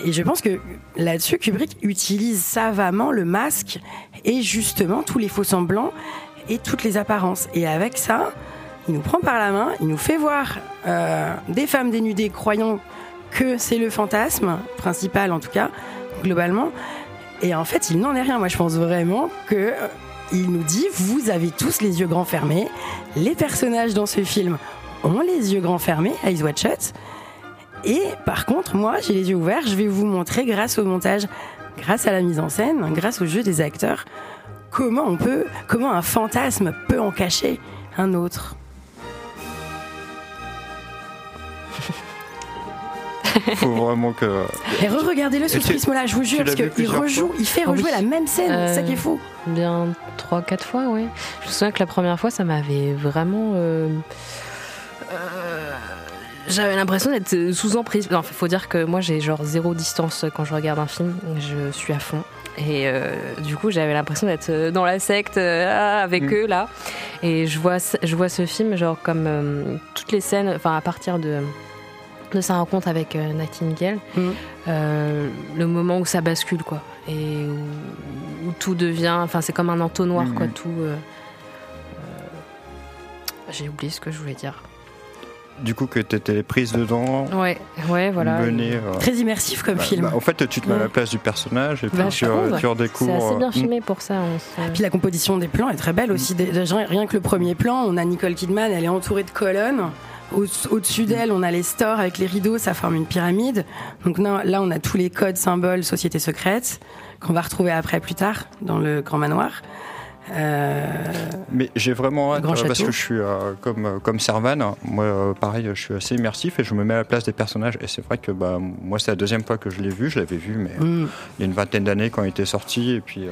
Et je pense que là-dessus, Kubrick utilise savamment le masque et justement tous les faux semblants et toutes les apparences. Et avec ça, il nous prend par la main, il nous fait voir euh, des femmes dénudées croyant que c'est le fantasme principal en tout cas, globalement. Et en fait, il n'en est rien. Moi, je pense vraiment que euh, il nous dit vous avez tous les yeux grands fermés. Les personnages dans ce film ont les yeux grands fermés, eyes wide shut. Et par contre, moi, j'ai les yeux ouverts. Je vais vous montrer, grâce au montage, grâce à la mise en scène, grâce au jeu des acteurs, comment on peut, comment un fantasme peut en cacher un autre. faut vraiment que. Et re-regardez-le sous ce prisme-là, je vous jure, parce qu'il rejoue, il fait rejouer Oui. la même scène, c'est ça qui est Euh, fou. Bien 3-4 fois, oui. Je me souviens que la première fois, ça m'avait vraiment. euh, euh, J'avais l'impression d'être sous emprise. Il faut dire que moi, j'ai genre zéro distance quand je regarde un film. Je suis à fond. Et euh, du coup, j'avais l'impression d'être dans la secte euh, avec Mm. eux là. Et je vois, ce- je vois ce film genre comme euh, toutes les scènes, enfin à partir de de sa rencontre avec Nightingale, Mm. euh, le moment où ça bascule quoi, et où, où tout devient, enfin c'est comme un entonnoir quoi, tout. euh, euh, J'ai oublié ce que je voulais dire. Du coup, que t'étais prise dedans, Ouais, ouais, voilà. menée. euh, Très immersif comme bah, film. bah, en fait, tu te mets à la place du personnage et puis Bah, tu, tu C'est redécouvres. assez bien euh, filmé pour ça. on se- Puis la composition des plans est très belle aussi. Dé- Déjà, rien que le premier plan, on a Nicole Kidman, elle est entourée de colonnes. Au- Au-dessus d'elle, on a les stores avec les rideaux, ça forme une pyramide. Donc là, là, on a tous les codes, symboles, sociétés secrètes, qu'on va retrouver après plus tard dans le Grand Manoir. Euh, Mais j'ai vraiment hâte euh, parce château. que je suis euh, comme comme Servan. Moi, pareil, je suis assez immersif et je me mets à la place des personnages. Et c'est vrai que bah moi, c'est la deuxième fois que je l'ai vu. Je l'avais vu, mais mm. il y a une vingtaine d'années quand il était sorti et puis.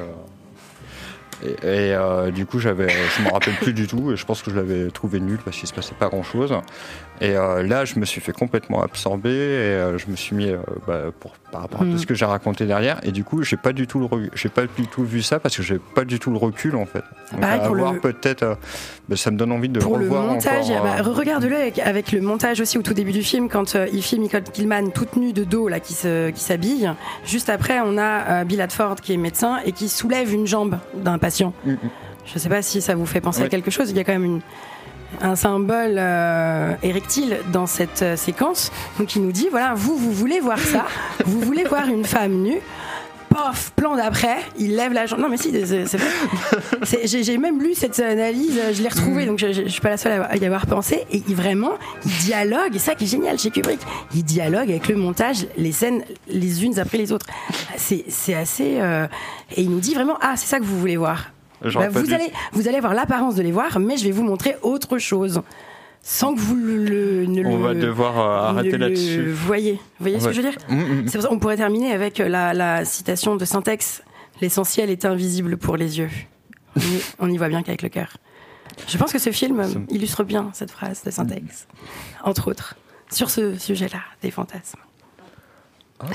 et, et, euh, du coup, j'avais, je me rappelle plus du tout et je pense que je l'avais trouvé nul parce qu'il se passait pas grand chose. Et euh, là, je me suis fait complètement absorber et euh, je me suis mis euh, bah, pour, par rapport à tout ce que j'ai raconté derrière. Et du coup, j'ai pas du tout le, j'ai pas du tout vu ça parce que j'ai pas du tout le recul en fait. Donc, Pareil à pour le- voir peut-être, bah, ça me donne envie de pour le revoir montage, encore, bah, regarde-le avec, avec le montage aussi au tout début du film, quand il filme Nicole Kidman toute nue de dos, là, qui se- qui s'habille. Juste après, on a Bill Hadford qui est médecin et qui soulève une jambe d'un patient. Mm, mm. Je sais pas si ça vous fait penser à quelque chose. Il y a quand même une, un symbole euh, érectile dans cette euh, séquence. Donc il nous dit voilà, vous, vous voulez voir ça, vous voulez voir une femme nue. Pof, plan d'après, il lève la jambe. Non mais si, c'est c'est vrai. J'ai même lu cette analyse, je l'ai retrouvée, donc je, je, je suis pas la seule à y avoir pensé. Et il, vraiment, il dialogue, et ça qui est génial chez Kubrick, il dialogue avec le montage, les scènes les unes après les autres. C'est c'est assez. euh, et il nous dit vraiment ah c'est ça que vous voulez voir. J'aurais Bah, pas vous, allez, vous allez avoir l'apparence de les voir, mais je vais vous montrer autre chose. Sans que vous le, le- ne On le, va devoir euh, arrêter là-dessus. voyez. Vous voyez ce que je veux dire Mm, mm. C'est pour ça qu'on pourrait terminer avec la, la citation de Syntex. L'essentiel est invisible pour les yeux. On y, on y voit bien qu'avec le cœur. Je pense que ce film euh, illustre bien cette phrase de Syntex, entre autres, sur ce sujet-là, des fantasmes. Ah,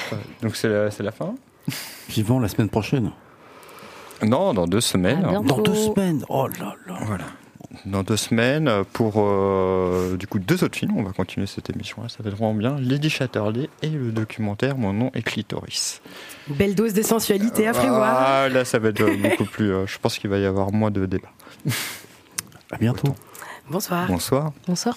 donc c'est la, c'est la fin? Vivant la semaine prochaine. Non, dans deux semaines. Bientôt. Dans deux semaines Oh là là Voilà. Dans deux semaines, pour euh, du coup deux autres films, on va continuer cette émission-là, ça va être vraiment bien. Lady Chatterley et le documentaire Mon nom est Clitoris. Belle dose de sensualité à prévoir. Ah, là, ça va être beaucoup plus. euh, je pense qu'il va y avoir moins de débats. À bientôt Bonsoir. Bonsoir. Bonsoir.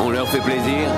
On leur fait plaisir